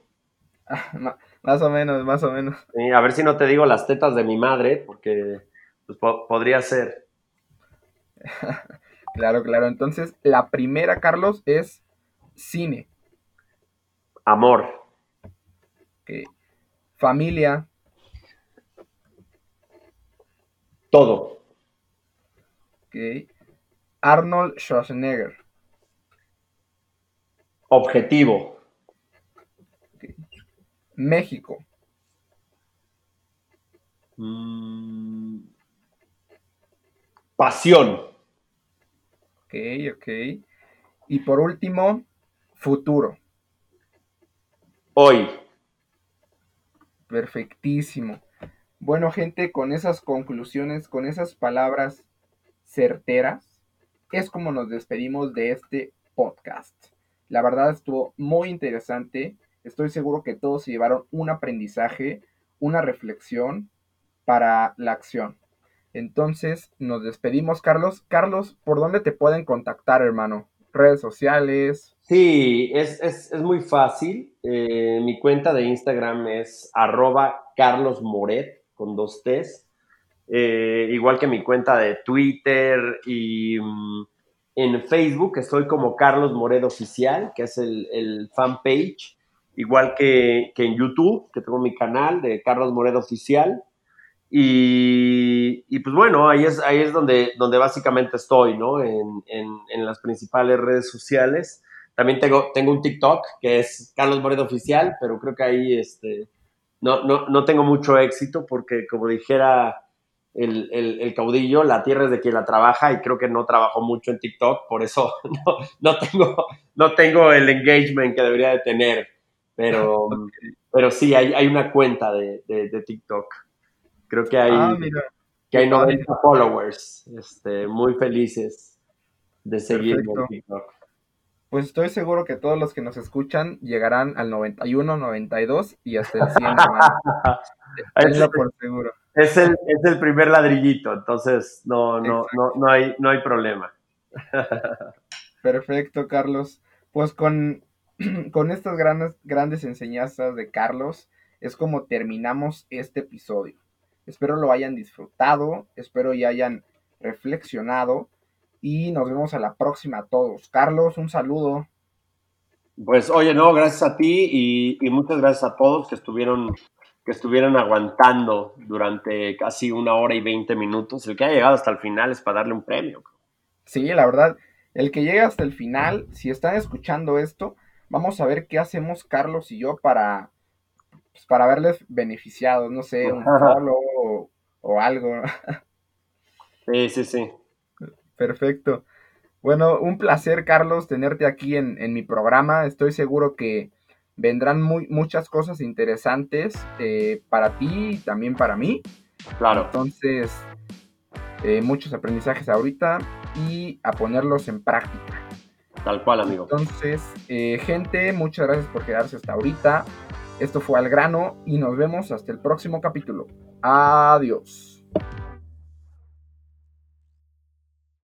más o menos, más o menos. a ver si no te digo las tetas de mi madre, porque pues, podría ser. claro, claro. Entonces, la primera, Carlos, es cine. Amor. Familia. Todo. Arnold Schwarzenegger. Objetivo. México. Mm. Pasión. Ok, ok. Y por último, futuro. Hoy. Perfectísimo. Bueno, gente, con esas conclusiones, con esas palabras certeras, es como nos despedimos de este podcast. La verdad estuvo muy interesante. Estoy seguro que todos se llevaron un aprendizaje, una reflexión para la acción. Entonces, nos despedimos, Carlos. Carlos, ¿por dónde te pueden contactar, hermano? ¿Redes sociales? Sí, es, muy fácil. Eh, mi cuenta de Instagram es arroba carlosmoret con dos T's. Eh, igual que mi cuenta de Twitter y mm, en Facebook estoy como Carlos Moret Oficial, que es el, el fanpage. Igual que, en YouTube, que tengo mi canal de Carlos Moret Oficial. Y, pues bueno, ahí es, ahí es donde, donde básicamente estoy, ¿no? En, en las principales redes sociales. También tengo, tengo un TikTok que es Carlos Moredo Oficial, pero creo que ahí este, no, no, no tengo mucho éxito porque, como dijera el, el, caudillo, la tierra es de quien la trabaja y creo que no trabajo mucho en TikTok, por eso no, no, tengo, no tengo el engagement que debería de tener. Pero, pero sí, hay, hay una cuenta de, de, TikTok. Creo que hay, ah, que hay 90 followers este, muy felices de seguir en TikTok pues estoy seguro que todos los que nos escuchan llegarán al 91, 92 y hasta el 100, es, por seguro. Es el, es el primer ladrillito, entonces no, no, no, no, hay, no hay problema. Perfecto, Carlos. Pues con, con estas grandes, grandes enseñanzas de Carlos es como terminamos este episodio. Espero lo hayan disfrutado, espero y hayan reflexionado y nos vemos a la próxima a todos. Carlos, un saludo. Pues oye, no, gracias a ti y, muchas gracias a todos que estuvieron que estuvieron aguantando durante casi una hora y veinte minutos. El que ha llegado hasta el final es para darle un premio. Sí, la verdad, el que llegue hasta el final, si están escuchando esto, vamos a ver qué hacemos Carlos y yo para, pues, para verles beneficiados, no sé, un follow o, o algo. Sí, sí, sí. Perfecto. Bueno, un placer, Carlos, tenerte aquí en, mi programa. Estoy seguro que vendrán muy, muchas cosas interesantes eh, para ti y también para mí. Claro. Entonces, eh, muchos aprendizajes ahorita y a ponerlos en práctica. Tal cual, amigo. Entonces, eh, gente, muchas gracias por quedarse hasta ahorita. Esto fue Al Grano y nos vemos hasta el próximo capítulo. Adiós.